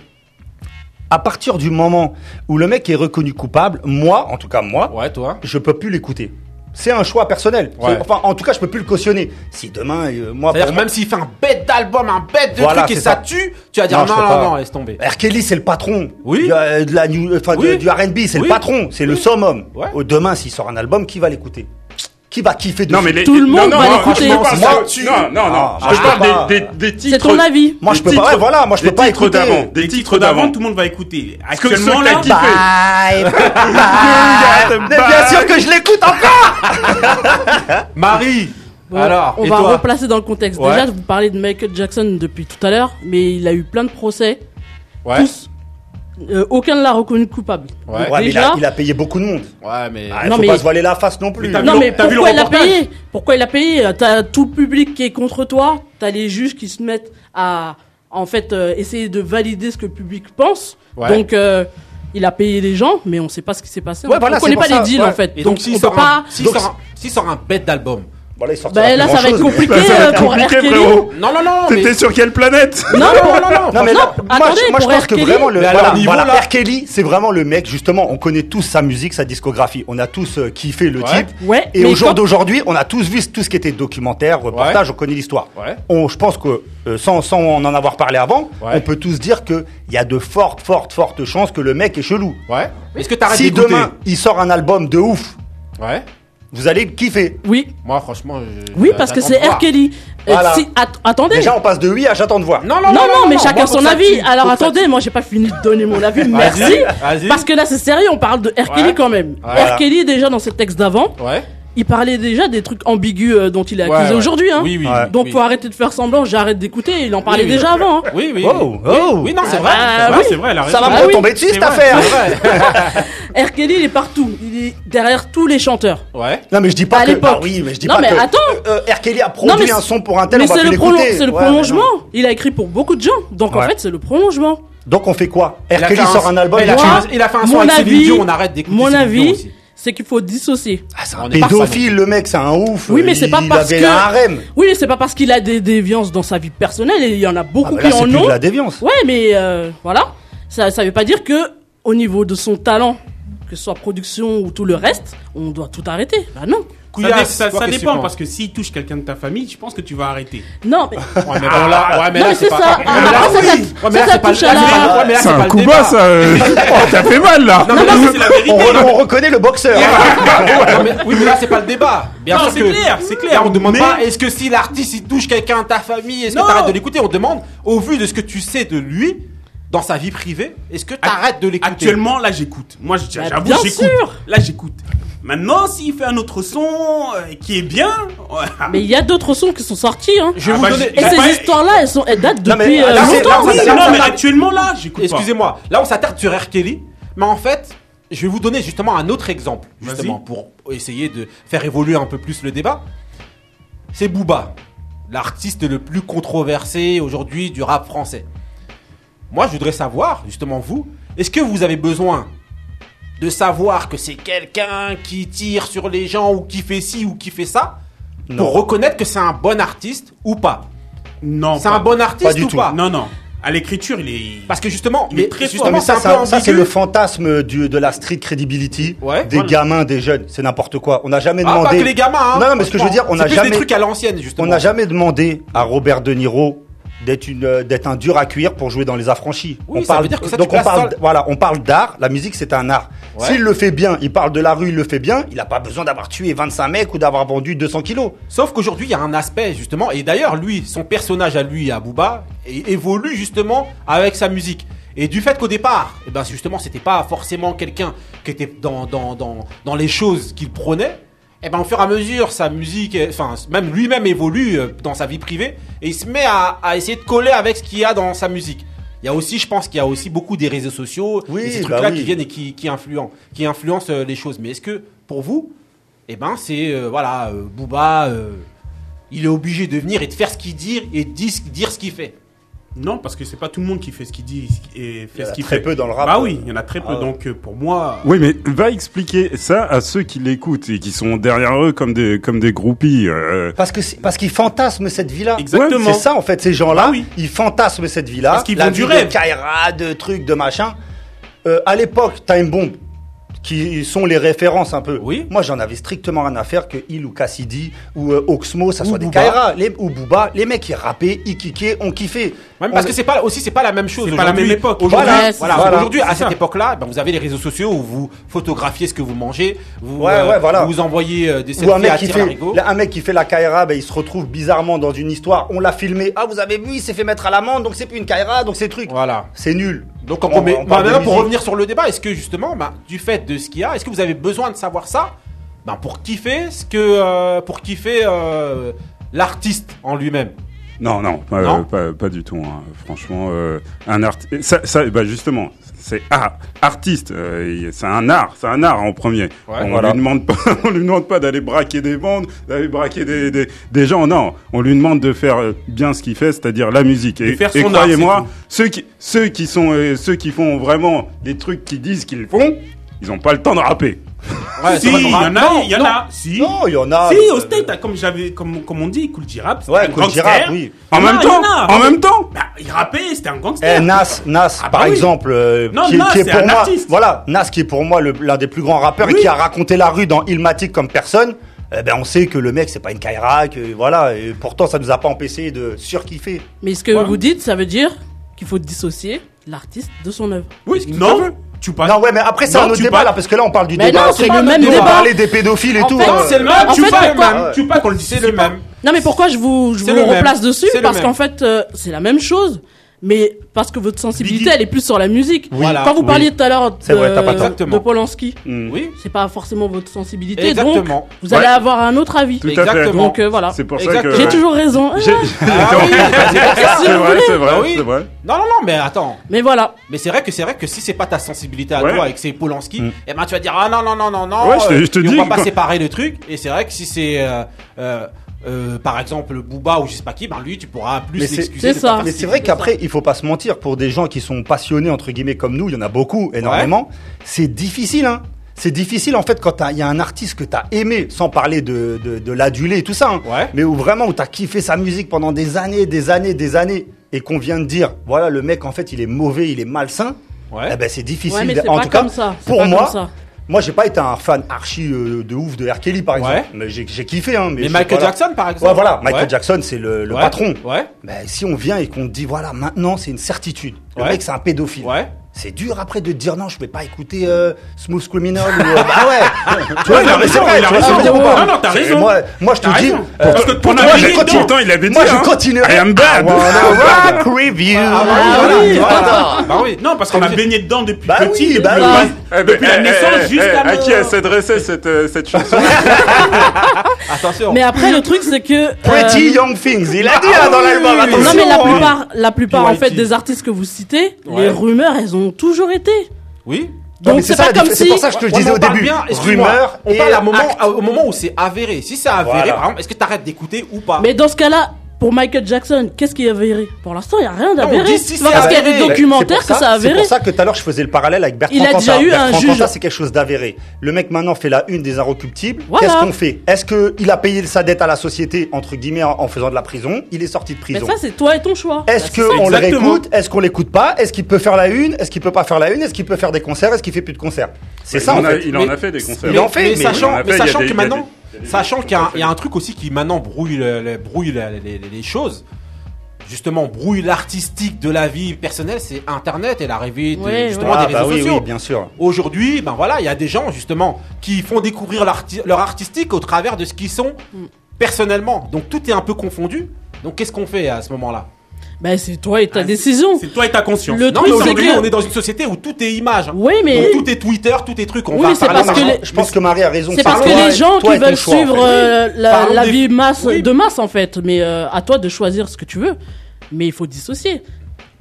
Speaker 3: à partir du moment où le mec est reconnu coupable, moi, en tout cas moi,
Speaker 1: Ouais, toi.
Speaker 3: je peux plus l'écouter. C'est un choix personnel.
Speaker 1: Ouais.
Speaker 3: Enfin, en tout cas, je peux plus le cautionner. Si demain, euh, moi, pour
Speaker 1: même s'il fait un bête d'album, un bête de
Speaker 3: Voilà,
Speaker 1: truc et
Speaker 3: c'est
Speaker 1: ça,
Speaker 3: ça.
Speaker 1: tue, tu vas dire
Speaker 3: Non,
Speaker 1: non,
Speaker 3: je peux
Speaker 1: non,
Speaker 3: pas.
Speaker 1: laisse tomber.
Speaker 3: R. Kelly, c'est le patron.
Speaker 1: Oui.
Speaker 3: Du, euh, de la new- enfin, de-
Speaker 1: Oui.
Speaker 3: du R&B, c'est
Speaker 1: Oui.
Speaker 3: le patron. C'est le
Speaker 1: Oui.
Speaker 3: summum.
Speaker 1: Ouais.
Speaker 3: Demain, s'il sort un album, qui va l'écouter? Qui va kiffer dessus
Speaker 2: Non, mais les,
Speaker 4: Tout le monde
Speaker 2: non,
Speaker 4: va
Speaker 2: non,
Speaker 4: l'écouter.
Speaker 3: Moi,
Speaker 2: de- non, non, non.
Speaker 3: Ah,
Speaker 2: je parle des, des, des titres.
Speaker 4: C'est ton avis.
Speaker 3: Moi, je peux pas. Ouais, voilà, moi, je
Speaker 2: des
Speaker 3: peux pas
Speaker 2: titres
Speaker 3: écouter.
Speaker 2: d'avant. Des titres d'avant.
Speaker 6: tout le monde va écouter. Actuellement, là,
Speaker 2: kiffé.
Speaker 3: Bye, bye. Mais bien sûr que je l'écoute encore.
Speaker 1: Marie
Speaker 4: Bon,
Speaker 1: Alors,
Speaker 4: on va replacer dans le contexte.
Speaker 1: Ouais.
Speaker 4: Déjà, vous parlez de Michael Jackson depuis tout à l'heure, mais il a eu plein de procès.
Speaker 1: Ouais.
Speaker 4: Tous. Euh, aucun ne l'a reconnu coupable.
Speaker 1: Ouais.
Speaker 3: Mais il a, il a payé beaucoup de monde.
Speaker 1: Ouais, mais.
Speaker 3: Ah,
Speaker 4: Non,
Speaker 3: faut
Speaker 4: mais-
Speaker 3: pas se voiler la face non plus.
Speaker 6: Mais
Speaker 4: non mais pourquoi il a payé Pourquoi il a payé T'as tout le public qui est contre toi. T'as les juges qui se mettent à en fait euh, essayer de valider ce que le public pense.
Speaker 1: Ouais.
Speaker 4: Donc euh, il a payé les gens, mais on sait pas ce qui s'est passé.
Speaker 3: Ouais,
Speaker 4: on
Speaker 3: voilà,
Speaker 4: on connaît pas les deals
Speaker 3: ouais.
Speaker 4: en fait.
Speaker 1: Et donc,
Speaker 4: on peut
Speaker 1: sort,
Speaker 4: pas.
Speaker 3: donc,
Speaker 1: sort, un, s'il sort un bête d'album,
Speaker 3: Voilà, il sortira
Speaker 4: Bah là, ça va être compliqué
Speaker 2: Bah, ça va
Speaker 4: euh,
Speaker 2: être compliqué, frérot.
Speaker 1: Non, non, non, mais...
Speaker 2: T'étais sur quelle planète
Speaker 4: Non,
Speaker 1: Non, non, non, non.
Speaker 3: Mais
Speaker 4: Non,
Speaker 3: là, moi,
Speaker 4: attendez,
Speaker 3: je, moi, je pense
Speaker 4: R.
Speaker 3: que
Speaker 4: Kelly-
Speaker 3: vraiment le voilà, voilà,
Speaker 1: là-
Speaker 3: R. Kelly, c'est vraiment le mec justement. On connaît tous sa musique, sa discographie. On a tous euh, kiffé le
Speaker 1: Ouais.
Speaker 3: type.
Speaker 4: Ouais,
Speaker 3: Et au jour
Speaker 4: quand-
Speaker 3: d'aujourd'hui, on a tous vu tout ce qui était documentaire, reportage. On connaît l'histoire.
Speaker 1: Ouais.
Speaker 3: On, je pense que euh, sans, sans en avoir parlé avant,
Speaker 1: Ouais.
Speaker 3: on peut tous dire que il y a de fortes, fortes, fortes chances que le mec est chelou.
Speaker 1: Ouais. Est-ce que t'arrêtes
Speaker 3: Si demain il sort un album de ouf,
Speaker 1: Ouais.
Speaker 3: Vous allez le kiffer.
Speaker 4: Oui,
Speaker 1: Moi, franchement. je-
Speaker 4: oui, parce que c'est. R. Kelly.
Speaker 3: Voilà.
Speaker 4: si- attendez.
Speaker 3: Déjà, on passe de oui à j'attends de voir.
Speaker 1: Non,
Speaker 4: non, non, mais
Speaker 1: moi,
Speaker 4: chacun
Speaker 1: faut
Speaker 4: son avis.
Speaker 1: tue.
Speaker 4: Alors attendez, moi j'ai pas fini de donner mon avis. Merci.
Speaker 1: vas-y.
Speaker 4: Parce que là c'est sérieux, on parle de R. Kelly quand même.
Speaker 3: Voilà.
Speaker 4: R. Kelly déjà dans ses textes d'avant.
Speaker 1: Ouais.
Speaker 4: Il parlait déjà des trucs ambigus euh, dont il est accusé
Speaker 1: ouais.
Speaker 4: aujourd'hui. Hein.
Speaker 1: Oui, oui.
Speaker 3: Ouais.
Speaker 4: Donc
Speaker 1: oui.
Speaker 4: faut arrêter de faire semblant. J'arrête d'écouter. Il en parlait
Speaker 1: Oui, oui.
Speaker 4: déjà avant. hein.
Speaker 1: Oui, oui.
Speaker 3: Oh,
Speaker 1: oui.
Speaker 3: oh.
Speaker 1: Oui, non, c'est vrai.
Speaker 4: Ah,
Speaker 6: C'est vrai,
Speaker 4: oui.
Speaker 6: c'est vrai, elle a raison.
Speaker 3: Ça va me
Speaker 4: Ah oui.
Speaker 3: retomber dessus
Speaker 6: C'est
Speaker 3: cette
Speaker 6: vrai.
Speaker 3: affaire.
Speaker 1: C'est vrai.
Speaker 4: R. Kelly il est partout. Il est derrière tous les chanteurs.
Speaker 1: Ouais.
Speaker 3: Non mais je dis pas
Speaker 4: À
Speaker 3: que
Speaker 4: l'époque.
Speaker 3: bah oui, mais je dis
Speaker 4: Non,
Speaker 3: pas
Speaker 4: mais
Speaker 3: que
Speaker 4: attends.
Speaker 3: euh, R. Kelly a produit
Speaker 4: mais
Speaker 3: un
Speaker 4: c'est-
Speaker 3: son pour un tel,
Speaker 4: mais
Speaker 3: va
Speaker 4: c'est
Speaker 3: plus
Speaker 4: le, prolon-
Speaker 3: l'écouter.
Speaker 4: c'est le
Speaker 3: Ouais, mais
Speaker 4: prolongement. Il a écrit pour beaucoup de gens. Donc en
Speaker 3: Ouais.
Speaker 4: fait c'est le prolongement.
Speaker 3: Donc on fait quoi?
Speaker 1: Il
Speaker 3: R.
Speaker 1: a
Speaker 3: Kelly
Speaker 1: fait
Speaker 3: sort un album.
Speaker 1: Il a, fait un, il a fait un son
Speaker 4: Mon
Speaker 1: avec Céline
Speaker 4: avis-
Speaker 1: Dion, on arrête d'écouter
Speaker 4: Mon
Speaker 1: Céline Dion
Speaker 4: avis,
Speaker 1: aussi.
Speaker 4: C'est qu'il faut dissocier.
Speaker 3: Ah, c'est un
Speaker 1: est pas
Speaker 3: pédophile, le mec, c'est un ouf.
Speaker 4: Oui, mais c'est
Speaker 3: Il
Speaker 4: pas parce
Speaker 3: avait
Speaker 4: que.
Speaker 3: un harem.
Speaker 4: Oui, mais c'est pas parce qu'il a des déviances dans sa vie personnelle et il y en a
Speaker 3: Ah,
Speaker 4: beaucoup
Speaker 3: bah
Speaker 4: qui
Speaker 3: là,
Speaker 4: en
Speaker 3: plus
Speaker 4: ont.
Speaker 3: de la déviance.
Speaker 4: Ouais, mais euh, voilà. Ça, ça veut pas dire que au niveau de son talent, que ce soit production ou tout le reste, on doit tout arrêter. Bah non.
Speaker 6: Ça,
Speaker 1: Couillasse,
Speaker 6: dépend
Speaker 1: tu
Speaker 6: parce que s'il touche quelqu'un de ta famille, je pense que tu vas arrêter.
Speaker 4: Non, mais.
Speaker 1: Ouais, mais là, ouais, mais
Speaker 4: Non,
Speaker 1: là,
Speaker 4: mais
Speaker 1: c'est pas.
Speaker 4: ça.
Speaker 1: Ouais, mais là,
Speaker 4: ça,
Speaker 1: oui. Ouais, mais
Speaker 4: ça,
Speaker 1: là,
Speaker 4: ça
Speaker 1: c'est pas
Speaker 4: à
Speaker 1: c'est
Speaker 2: un
Speaker 1: le
Speaker 2: coup bas, ça. euh. Oh, t'as fait mal, là.
Speaker 1: Non, mais là, c'est la vérité.
Speaker 3: On, on reconnaît le boxeur.
Speaker 1: Non, mais- oui, mais là, c'est pas le débat. Bien
Speaker 6: Non,
Speaker 1: sûr
Speaker 6: c'est
Speaker 1: que.
Speaker 6: clair, c'est clair.
Speaker 1: On demande pas est-ce que si l'artiste il touche quelqu'un de ta famille, est-ce que t'arrêtes de l'écouter? On demande, au vu de ce que tu sais de lui, dans sa vie privée, est-ce que t'arrêtes de l'écouter?
Speaker 6: Actuellement, là, j'écoute. Moi,
Speaker 4: Bah,
Speaker 6: j'avoue,
Speaker 4: bien
Speaker 6: j'écoute.
Speaker 4: sûr.
Speaker 6: Là, j'écoute. Maintenant, s'il fait un autre son euh, qui est bien, ouais.
Speaker 4: Mais il y a d'autres sons qui sont sortis. Hein.
Speaker 1: Je vais
Speaker 6: Ah
Speaker 1: vous
Speaker 6: bah,
Speaker 1: donner.
Speaker 4: Et ces
Speaker 6: pas-
Speaker 4: histoires-là, elles, sont, elles datent
Speaker 3: Non, mais
Speaker 4: depuis euh,
Speaker 3: là, c'est-
Speaker 4: longtemps.
Speaker 3: là,
Speaker 6: Oui,
Speaker 3: ça-
Speaker 6: non, mais actuellement, là, j'écoute pas.
Speaker 1: Excusez-moi, là on s'attarde sur R. Kelly, mais en fait, je vais vous donner justement un autre exemple, justement, pour essayer de faire évoluer un peu plus le débat. C'est Booba, l'artiste le plus controversé aujourd'hui du rap français. Moi, je voudrais savoir, justement vous, est-ce que vous avez besoin de savoir que c'est quelqu'un qui tire sur les gens ou qui fait ci ou qui fait ça pour reconnaître que c'est un bon artiste ou pas
Speaker 6: Non.
Speaker 1: C'est
Speaker 6: pas-
Speaker 1: un bon artiste
Speaker 3: du
Speaker 1: ou
Speaker 3: tout.
Speaker 1: pas
Speaker 6: Non, non. À l'écriture, il est.
Speaker 1: Parce que justement,
Speaker 6: Il est
Speaker 1: mais
Speaker 6: très
Speaker 1: justement,
Speaker 3: mais ça, ça, ça, c'est le fantasme du, de la street credibility
Speaker 1: Ouais,
Speaker 3: des
Speaker 1: voilà.
Speaker 3: gamins, des jeunes. C'est n'importe quoi. On n'a jamais
Speaker 1: Ah,
Speaker 3: demandé.
Speaker 1: pas que les gamins, hein.
Speaker 3: Non, non, mais ce que je veux dire, on n'a jamais,
Speaker 1: des trucs à l'ancienne, justement.
Speaker 3: on n'a jamais demandé à Robert De Niro d'être une, euh, d'être un dur à cuire pour jouer dans les affranchis.
Speaker 1: Oui,
Speaker 3: on
Speaker 1: ça
Speaker 3: parle,
Speaker 1: veut dire que ça, tu
Speaker 3: donc on parle, voilà, on parle d'art. La musique, c'est un art.
Speaker 1: Ouais.
Speaker 3: S'il le fait bien, il parle de la rue, il le fait bien. Il n'a pas besoin d'avoir tué 25 mecs ou d'avoir vendu 200 kilos.
Speaker 1: Sauf qu'aujourd'hui, il y a un aspect, justement, et d'ailleurs, lui, son personnage à lui, à Booba, évolue justement avec sa musique. Et du fait qu'au départ, eh ben, justement, c'était pas forcément quelqu'un qui était dans, dans, dans, dans les choses qu'il prenait, et ben, au fur et à mesure, sa musique, eh, enfin, même lui-même évolue euh, dans sa vie privée, et il se met à, à essayer de coller avec ce qu'il y a dans sa musique. Il y a aussi, je pense qu'il y a aussi beaucoup des réseaux sociaux,
Speaker 3: Oui,
Speaker 1: et ces
Speaker 3: bah
Speaker 1: trucs-là
Speaker 3: oui.
Speaker 1: qui viennent et qui, qui influencent, qui influencent euh, les choses. Mais est-ce que, pour vous, eh ben, c'est, euh, voilà, euh, Booba, euh, il est obligé de venir et de faire ce qu'il dit et de dire ce qu'il fait?
Speaker 6: Non, parce que c'est pas tout le monde qui fait ce qu'il dit et
Speaker 3: Il y
Speaker 6: fait
Speaker 3: en
Speaker 6: ce
Speaker 3: a
Speaker 6: qu'il
Speaker 3: très
Speaker 6: fait.
Speaker 3: peu dans le rap.
Speaker 6: Bah oui, il y en a très peu.
Speaker 3: Ah ouais.
Speaker 6: Donc euh, pour moi,
Speaker 2: Oui, mais va expliquer ça à ceux qui l'écoutent et qui sont derrière eux comme des, comme des groupies. euh.
Speaker 3: Parce que c'est- parce qu'ils fantasment cette vie-là.
Speaker 6: Exactement.
Speaker 3: C'est ça en fait, ces gens-là,
Speaker 6: Ah oui.
Speaker 3: ils fantasment cette vie-là.
Speaker 6: Parce qu'ils
Speaker 3: la
Speaker 6: vendent du rêve.
Speaker 3: De Kaira, de trucs, de machin. Euh, à l'époque, Time Bomb, qui sont les références un peu.
Speaker 1: Oui.
Speaker 3: Moi, j'en avais strictement rien à faire que il ou Cassidy ou euh, Oxmo, ça
Speaker 1: Ou
Speaker 3: soit des. Kaira, les, ou Booba, les mecs qui rappaient, ils kickaient, on kiffait.
Speaker 1: Même parce
Speaker 3: On-
Speaker 1: que c'est pas aussi c'est pas la même chose.
Speaker 6: C'est pas la
Speaker 1: aujourd'hui.
Speaker 6: même époque.
Speaker 1: Aujourd'hui,
Speaker 3: Voilà,
Speaker 1: aujourd'hui à cette époque-là, ben, vous avez les réseaux sociaux où vous photographiez ce que vous mangez, vous
Speaker 3: Ouais, ouais, voilà.
Speaker 1: vous envoyez euh, des
Speaker 3: Ou un
Speaker 1: selfies à
Speaker 3: mec, qui fait, un mec qui fait la Kaira, ben, il se retrouve bizarrement dans une histoire. On l'a filmé. Ah, vous avez vu, il s'est fait mettre à l'amende, donc c'est plus une Kaira, donc c'est truc.
Speaker 1: Voilà.
Speaker 3: C'est nul.
Speaker 1: Donc on,
Speaker 3: On- on
Speaker 1: bah, maintenant, pour revenir sur le débat, est-ce que justement, bah, du fait de ce qu'il y a, est-ce que vous avez besoin de savoir ça ben, pour kiffer ce que euh, pour kiffer euh, l'artiste en lui-même?
Speaker 2: Non, non, pas,
Speaker 1: Non?
Speaker 2: pas, pas du tout. hein. Franchement, euh, un art, ça, ça, bah justement, c'est art, artiste. euh, c'est un art, c'est un art en premier. on
Speaker 3: voilà.
Speaker 2: lui demande pas, on lui demande pas d'aller braquer des bandes, d'aller braquer des, des, des gens. Non, on lui demande de faire euh, bien ce qu'il fait, c'est-à-dire la musique. Et, et croyez-moi, ceux qui, ceux qui sont, euh, ceux qui font vraiment les trucs qu'ils disent qu'ils font, ils ont pas le temps de rapper.
Speaker 6: Si, il y en a, il y en a. Si.
Speaker 3: Non, il y en a.
Speaker 6: Si,
Speaker 3: euh,
Speaker 6: au euh, state, comme j'avais, comme, comme on dit, Cool Girap, c'était un gangster.
Speaker 3: oui.
Speaker 2: En même temps, en même temps.
Speaker 6: il rappait, c'était un gangster.
Speaker 3: Eh, Nas, Nas,
Speaker 6: ah, bah par
Speaker 3: exemple, euh, qui, est pour moi, voilà, Nas qui est pour moi l'un des plus grands rappeurs et qui a raconté la rue dans Ilmatic comme personne. Eh ben on sait que le mec c'est pas une Kaira, que voilà, et pourtant ça nous a pas empêché de surkiffer.
Speaker 4: Mais ce que vous dites, ça veut dire qu'il faut dissocier l'artiste de son œuvre.
Speaker 6: Oui, non tu passes.
Speaker 3: Non, ouais, mais après, c'est un autre débat là, parce que là, on parle du
Speaker 4: mais
Speaker 3: débat.
Speaker 4: Non, c'est le même débat.
Speaker 3: On parlait des pédophiles et tout.
Speaker 4: Fait.
Speaker 3: Hein.
Speaker 6: C'est le même,
Speaker 4: ah,
Speaker 6: tu passes
Speaker 4: le
Speaker 6: même. Tu passes, le
Speaker 1: le même.
Speaker 4: Non, mais pourquoi je vous, je vous replace dessus? Parce qu'en fait, euh, c'est la même chose mais parce que votre sensibilité elle est plus sur la musique.
Speaker 1: Voilà,
Speaker 4: Quand vous parliez oui. tout à l'heure de, Polanski, c'est pas forcément votre sensibilité,
Speaker 1: Exactement.
Speaker 4: donc vous allez avoir un autre avis.
Speaker 1: Exactement.
Speaker 4: Donc euh, voilà.
Speaker 2: C'est pour ça que
Speaker 4: j'ai toujours raison.
Speaker 1: Ah
Speaker 2: c'est vrai,
Speaker 1: ah
Speaker 2: c'est vrai,
Speaker 1: Non non non, mais attends.
Speaker 4: Mais voilà.
Speaker 1: Mais c'est vrai que c'est vrai que si c'est pas ta sensibilité à
Speaker 2: ouais.
Speaker 1: toi et que c'est Polanski, mmh. ben tu vas dire ah non non non non non.
Speaker 2: je te dis.
Speaker 1: On va pas séparer le truc. Et c'est vrai que si c'est euh, euh, euh, par exemple Booba ou je sais pas qui, bah, lui tu pourras plus l'excuser.
Speaker 4: C'est ça.
Speaker 3: Mais c'est vrai qu'après il faut pas se mentir pour des gens qui sont passionnés entre guillemets comme nous, il y en a beaucoup, énormément. C'est difficile hein. C'est difficile en fait quand il y a un artiste que t'as aimé, sans parler de, de, l'aduler et tout ça, hein,
Speaker 1: ouais.
Speaker 3: mais où vraiment où t'as kiffé sa musique pendant des années, des années, des années, et qu'on vient de dire voilà le mec en fait il est mauvais, il est malsain.
Speaker 1: Ouais.
Speaker 3: Eh ben c'est difficile.
Speaker 4: Ouais,
Speaker 3: en
Speaker 4: pas
Speaker 3: tout
Speaker 4: comme cas, ça.
Speaker 3: pour moi, moi, j'ai pas été un fan archi euh, de ouf de R. Par exemple. Mais j'ai, kiffé. Hein, mais,
Speaker 1: Michael Jackson, par exemple.
Speaker 3: Voilà. Michael. Jackson, c'est le, patron.
Speaker 1: Ouais.
Speaker 3: Ben, si on vient et qu'on te dit, voilà, maintenant, c'est une certitude. Le mec, c'est un pédophile.
Speaker 1: Ouais
Speaker 3: c'est dur après de te dire non, je vais pas écouter euh, Smooth Criminal ou. Euh, bah ouais Tu vois,
Speaker 6: il a raison, il a raison. Non, non, t'as raison.
Speaker 3: Moi, moi je te dis. Euh,
Speaker 6: parce que
Speaker 3: pour
Speaker 2: moi, il avait dit.
Speaker 3: Moi, je hein, continuerai.
Speaker 2: I am bad.
Speaker 3: Rock review.
Speaker 1: Ah, bah, bah oui.
Speaker 6: Non, parce qu'on a baigné dedans depuis
Speaker 3: bah
Speaker 6: petit.
Speaker 3: Bah
Speaker 6: depuis la
Speaker 2: eh, eh,
Speaker 6: naissance
Speaker 2: eh,
Speaker 6: jusqu'à.
Speaker 2: À qui elle s'adressait euh, cette chanson
Speaker 1: Attention.
Speaker 4: Mais après, le truc, c'est que. Euh, Pretty
Speaker 3: Young Things. Il a dit hein, dans
Speaker 1: ah
Speaker 3: l'album.
Speaker 4: Non, mais la
Speaker 3: hein.
Speaker 4: plupart, la plupart en fait des artistes que vous citez, les rumeurs, elles ont toujours été.
Speaker 1: Oui.
Speaker 4: Donc
Speaker 3: c'est
Speaker 4: pas comme si.
Speaker 3: C'est pour ça que je te le disais au début. rumeur.
Speaker 1: On parle au moment où c'est avéré. Si c'est avéré, est-ce que t'arrêtes d'écouter ou pas?
Speaker 4: Mais dans ce cas-là, pour Michael Jackson, qu'est-ce qui est avéré? Pour l'instant, il n'y a rien d'avéré.
Speaker 1: Si,
Speaker 4: c'est parce qu'il y a des documentaires que ça a avéré.
Speaker 3: C'est pour ça que tout à l'heure, je faisais le parallèle avec Bertrand
Speaker 4: Il a déjà eu
Speaker 3: Bertrand
Speaker 4: un
Speaker 3: juge. c'est quelque chose d'avéré. Le mec, maintenant, fait la une des inrecuptibles. Qu'est-ce qu'on fait? Est-ce qu'il a payé sa dette à la société, entre guillemets, en, faisant de la prison? Il est sorti de prison.
Speaker 4: Mais ça, c'est toi et ton choix.
Speaker 3: Est-ce
Speaker 4: bah,
Speaker 3: qu'on le réécoute? Est-ce qu'on l'écoute pas? Est-ce qu'il peut faire la une? Est-ce qu'il peut pas faire la une? Est-ce qu'il peut faire des concerts? Est-ce qu'il fait plus de concerts? C'est bah, ça.
Speaker 2: Il
Speaker 3: en
Speaker 2: a
Speaker 3: fait
Speaker 2: des concerts.
Speaker 3: Il en fait,
Speaker 1: mais sachant que maintenant... Sachant qu'il y, a un truc aussi qui maintenant brouille, les, choses justement brouille l'artistique de la vie personnelle, c'est Internet et l'arrivée de, des réseaux sociaux.
Speaker 3: Bien sûr.
Speaker 1: Aujourd'hui, ben voilà, il y a des gens justement qui font découvrir leur artistique au travers de ce qu'ils sont
Speaker 4: mm.
Speaker 1: personnellement. Donc tout est un peu confondu. Donc qu'est-ce qu'on fait à ce moment-là?
Speaker 4: Ben, c'est toi et ta
Speaker 6: ah,
Speaker 4: décision.
Speaker 6: C'est toi et ta conscience.
Speaker 4: Le
Speaker 1: non,
Speaker 4: truc,
Speaker 1: mais aujourd'hui,
Speaker 4: que...
Speaker 1: on est dans une société où tout est image. Hein.
Speaker 4: Oui, mais.
Speaker 1: Tout est Twitter, tout est truc. On
Speaker 4: oui,
Speaker 1: va
Speaker 4: c'est parce que les...
Speaker 3: Je pense que Marie a raison.
Speaker 4: C'est parce que les gens qui veulent suivre euh, la, vie de masse, en fait. Mais euh, à toi de choisir ce que tu veux. Mais il faut dissocier.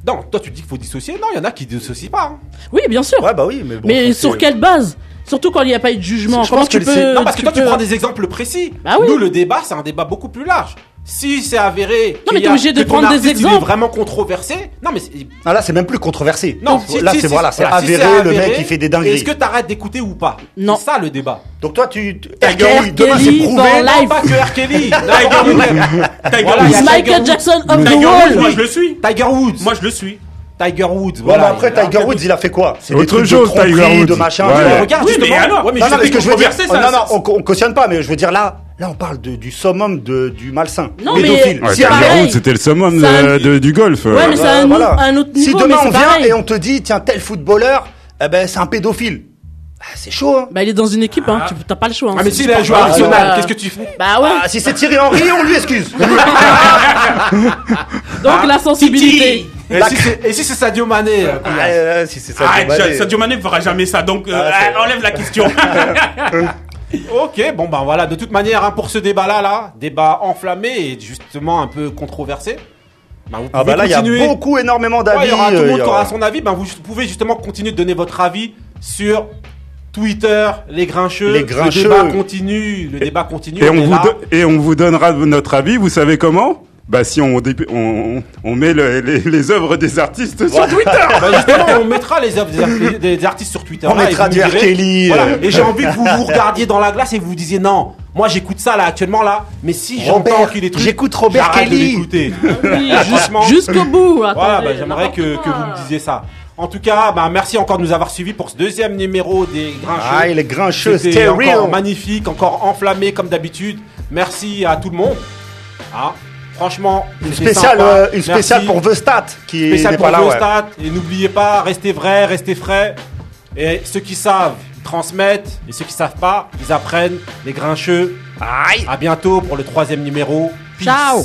Speaker 1: Non, toi, tu dis qu'il faut dissocier. Non, il y en a qui dissocient pas. Hein.
Speaker 4: Oui, bien sûr.
Speaker 3: Ouais, bah oui, mais
Speaker 4: sur quelle base? Surtout quand il n'y a pas eu de jugement.
Speaker 3: Je pense que
Speaker 4: tu
Speaker 3: peux.
Speaker 1: Non, parce que toi, tu prends des exemples précis.
Speaker 4: Bah
Speaker 1: Nous, le débat, c'est un débat beaucoup plus large si c'est avéré.
Speaker 4: Non, mais t'es obligé de prendre des
Speaker 1: exemples. Il est vraiment controversé. Non, mais.
Speaker 3: Ah là, c'est même plus controversé.
Speaker 1: Non,
Speaker 3: là, c'est
Speaker 1: si,
Speaker 3: voilà, c'est avéré, le mec qui fait des dingueries.
Speaker 1: Est-ce que t'arrêtes d'écouter ou pas?
Speaker 4: Non.
Speaker 1: C'est ça le débat.
Speaker 3: Donc toi, tu.
Speaker 4: Ergaoui,
Speaker 3: demain, c'est prouvé. Non,
Speaker 1: pas que R. Kelly.
Speaker 6: Tiger Woods. Moi, je le suis.
Speaker 1: Tiger Woods.
Speaker 6: Moi, je le suis.
Speaker 1: Tiger Woods. Voilà.
Speaker 3: Ouais, après, Tiger Woods, il a fait quoi? C'est
Speaker 2: autre chose,
Speaker 3: de
Speaker 2: Tiger Woods.
Speaker 3: De machin.
Speaker 1: Regarde,
Speaker 6: oui, mais alors,
Speaker 1: mais
Speaker 3: non, non, on, cautionne pas, mais je veux dire là, Là, on parle de, du summum de, du malsain.
Speaker 4: Non, mais.
Speaker 2: Ouais, si c'était le summum de, du golf.
Speaker 4: Ouais, mais c'est un, autre niveau.
Speaker 3: Si
Speaker 4: demain
Speaker 3: on vient et on te dit, tiens, tel footballeur, eh ben, c'est un pédophile. Bah, c'est chaud, hein.
Speaker 4: Bah, il est dans une équipe, hein. ah. hein. T'as pas le choix. Hein.
Speaker 1: Ah, mais s'il a joué à
Speaker 4: euh,
Speaker 1: qu'est-ce que tu fais?
Speaker 4: Bah, ouais.
Speaker 3: Ah, si c'est Thierry Henry, on lui excuse.
Speaker 4: Donc, la sensibilité.
Speaker 1: Et, si c'est Sadio Mané euh,
Speaker 3: ah, euh, si Sadio
Speaker 6: ah,
Speaker 3: Mané.
Speaker 6: Sadio Mané fera jamais ça, donc
Speaker 3: ah, euh,
Speaker 6: eh, enlève la question.
Speaker 1: Ok, bon ben voilà, de toute manière, hein, pour ce débat-là, là, débat enflammé et justement un peu controversé. Ben vous
Speaker 3: ah bah là, il y a beaucoup, énormément d'avis.
Speaker 1: Tout le monde euh, aura son avis. Ben, vous pouvez justement continuer de donner votre avis sur Twitter, les grincheux.
Speaker 3: Les.
Speaker 1: Le débat continue. Le débat continue.
Speaker 2: Et
Speaker 1: on
Speaker 2: vous, et on vous donnera notre avis. Vous savez comment? Bah si on, on, on met le- les, les œuvres des artistes sur Twitter
Speaker 1: Bah, justement, on mettra les œuvres des, ar- des- des artistes sur Twitter.
Speaker 3: On
Speaker 1: là,
Speaker 3: mettra du
Speaker 1: direz-
Speaker 3: Kelly,
Speaker 1: Voilà.
Speaker 3: euh.
Speaker 1: Et j'ai envie que vous vous regardiez dans la glace et vous vous disiez non. Moi, j'écoute ça là actuellement là, mais si j'entends
Speaker 3: Robert,
Speaker 1: qu'il est trucs,
Speaker 3: j'écoute Robert Kelly.
Speaker 4: Oui, jusqu'au bout.
Speaker 1: Voilà, bah, j'aimerais que, que vous me disiez ça. En tout cas, bah, merci encore de nous avoir suivis pour ce deuxième numéro des Grincheux.
Speaker 3: Ah, il est grincheux,
Speaker 1: C'était
Speaker 3: c'était
Speaker 1: encore
Speaker 3: real.
Speaker 1: magnifique, encore enflammé comme d'habitude. Merci à tout le monde. Ah, franchement,
Speaker 3: Une spéciale, euh, une spéciale
Speaker 1: Merci.
Speaker 3: pour The Stat qui
Speaker 1: Spécial
Speaker 3: n'est
Speaker 1: pour
Speaker 3: pas là. ouais.
Speaker 1: stats. Et n'oubliez pas, restez vrais, restez frais. Et ceux qui savent, ils transmettent. Et ceux qui savent pas, ils apprennent. Les grincheux. À bientôt pour le troisième numéro. Peace.
Speaker 4: Ciao.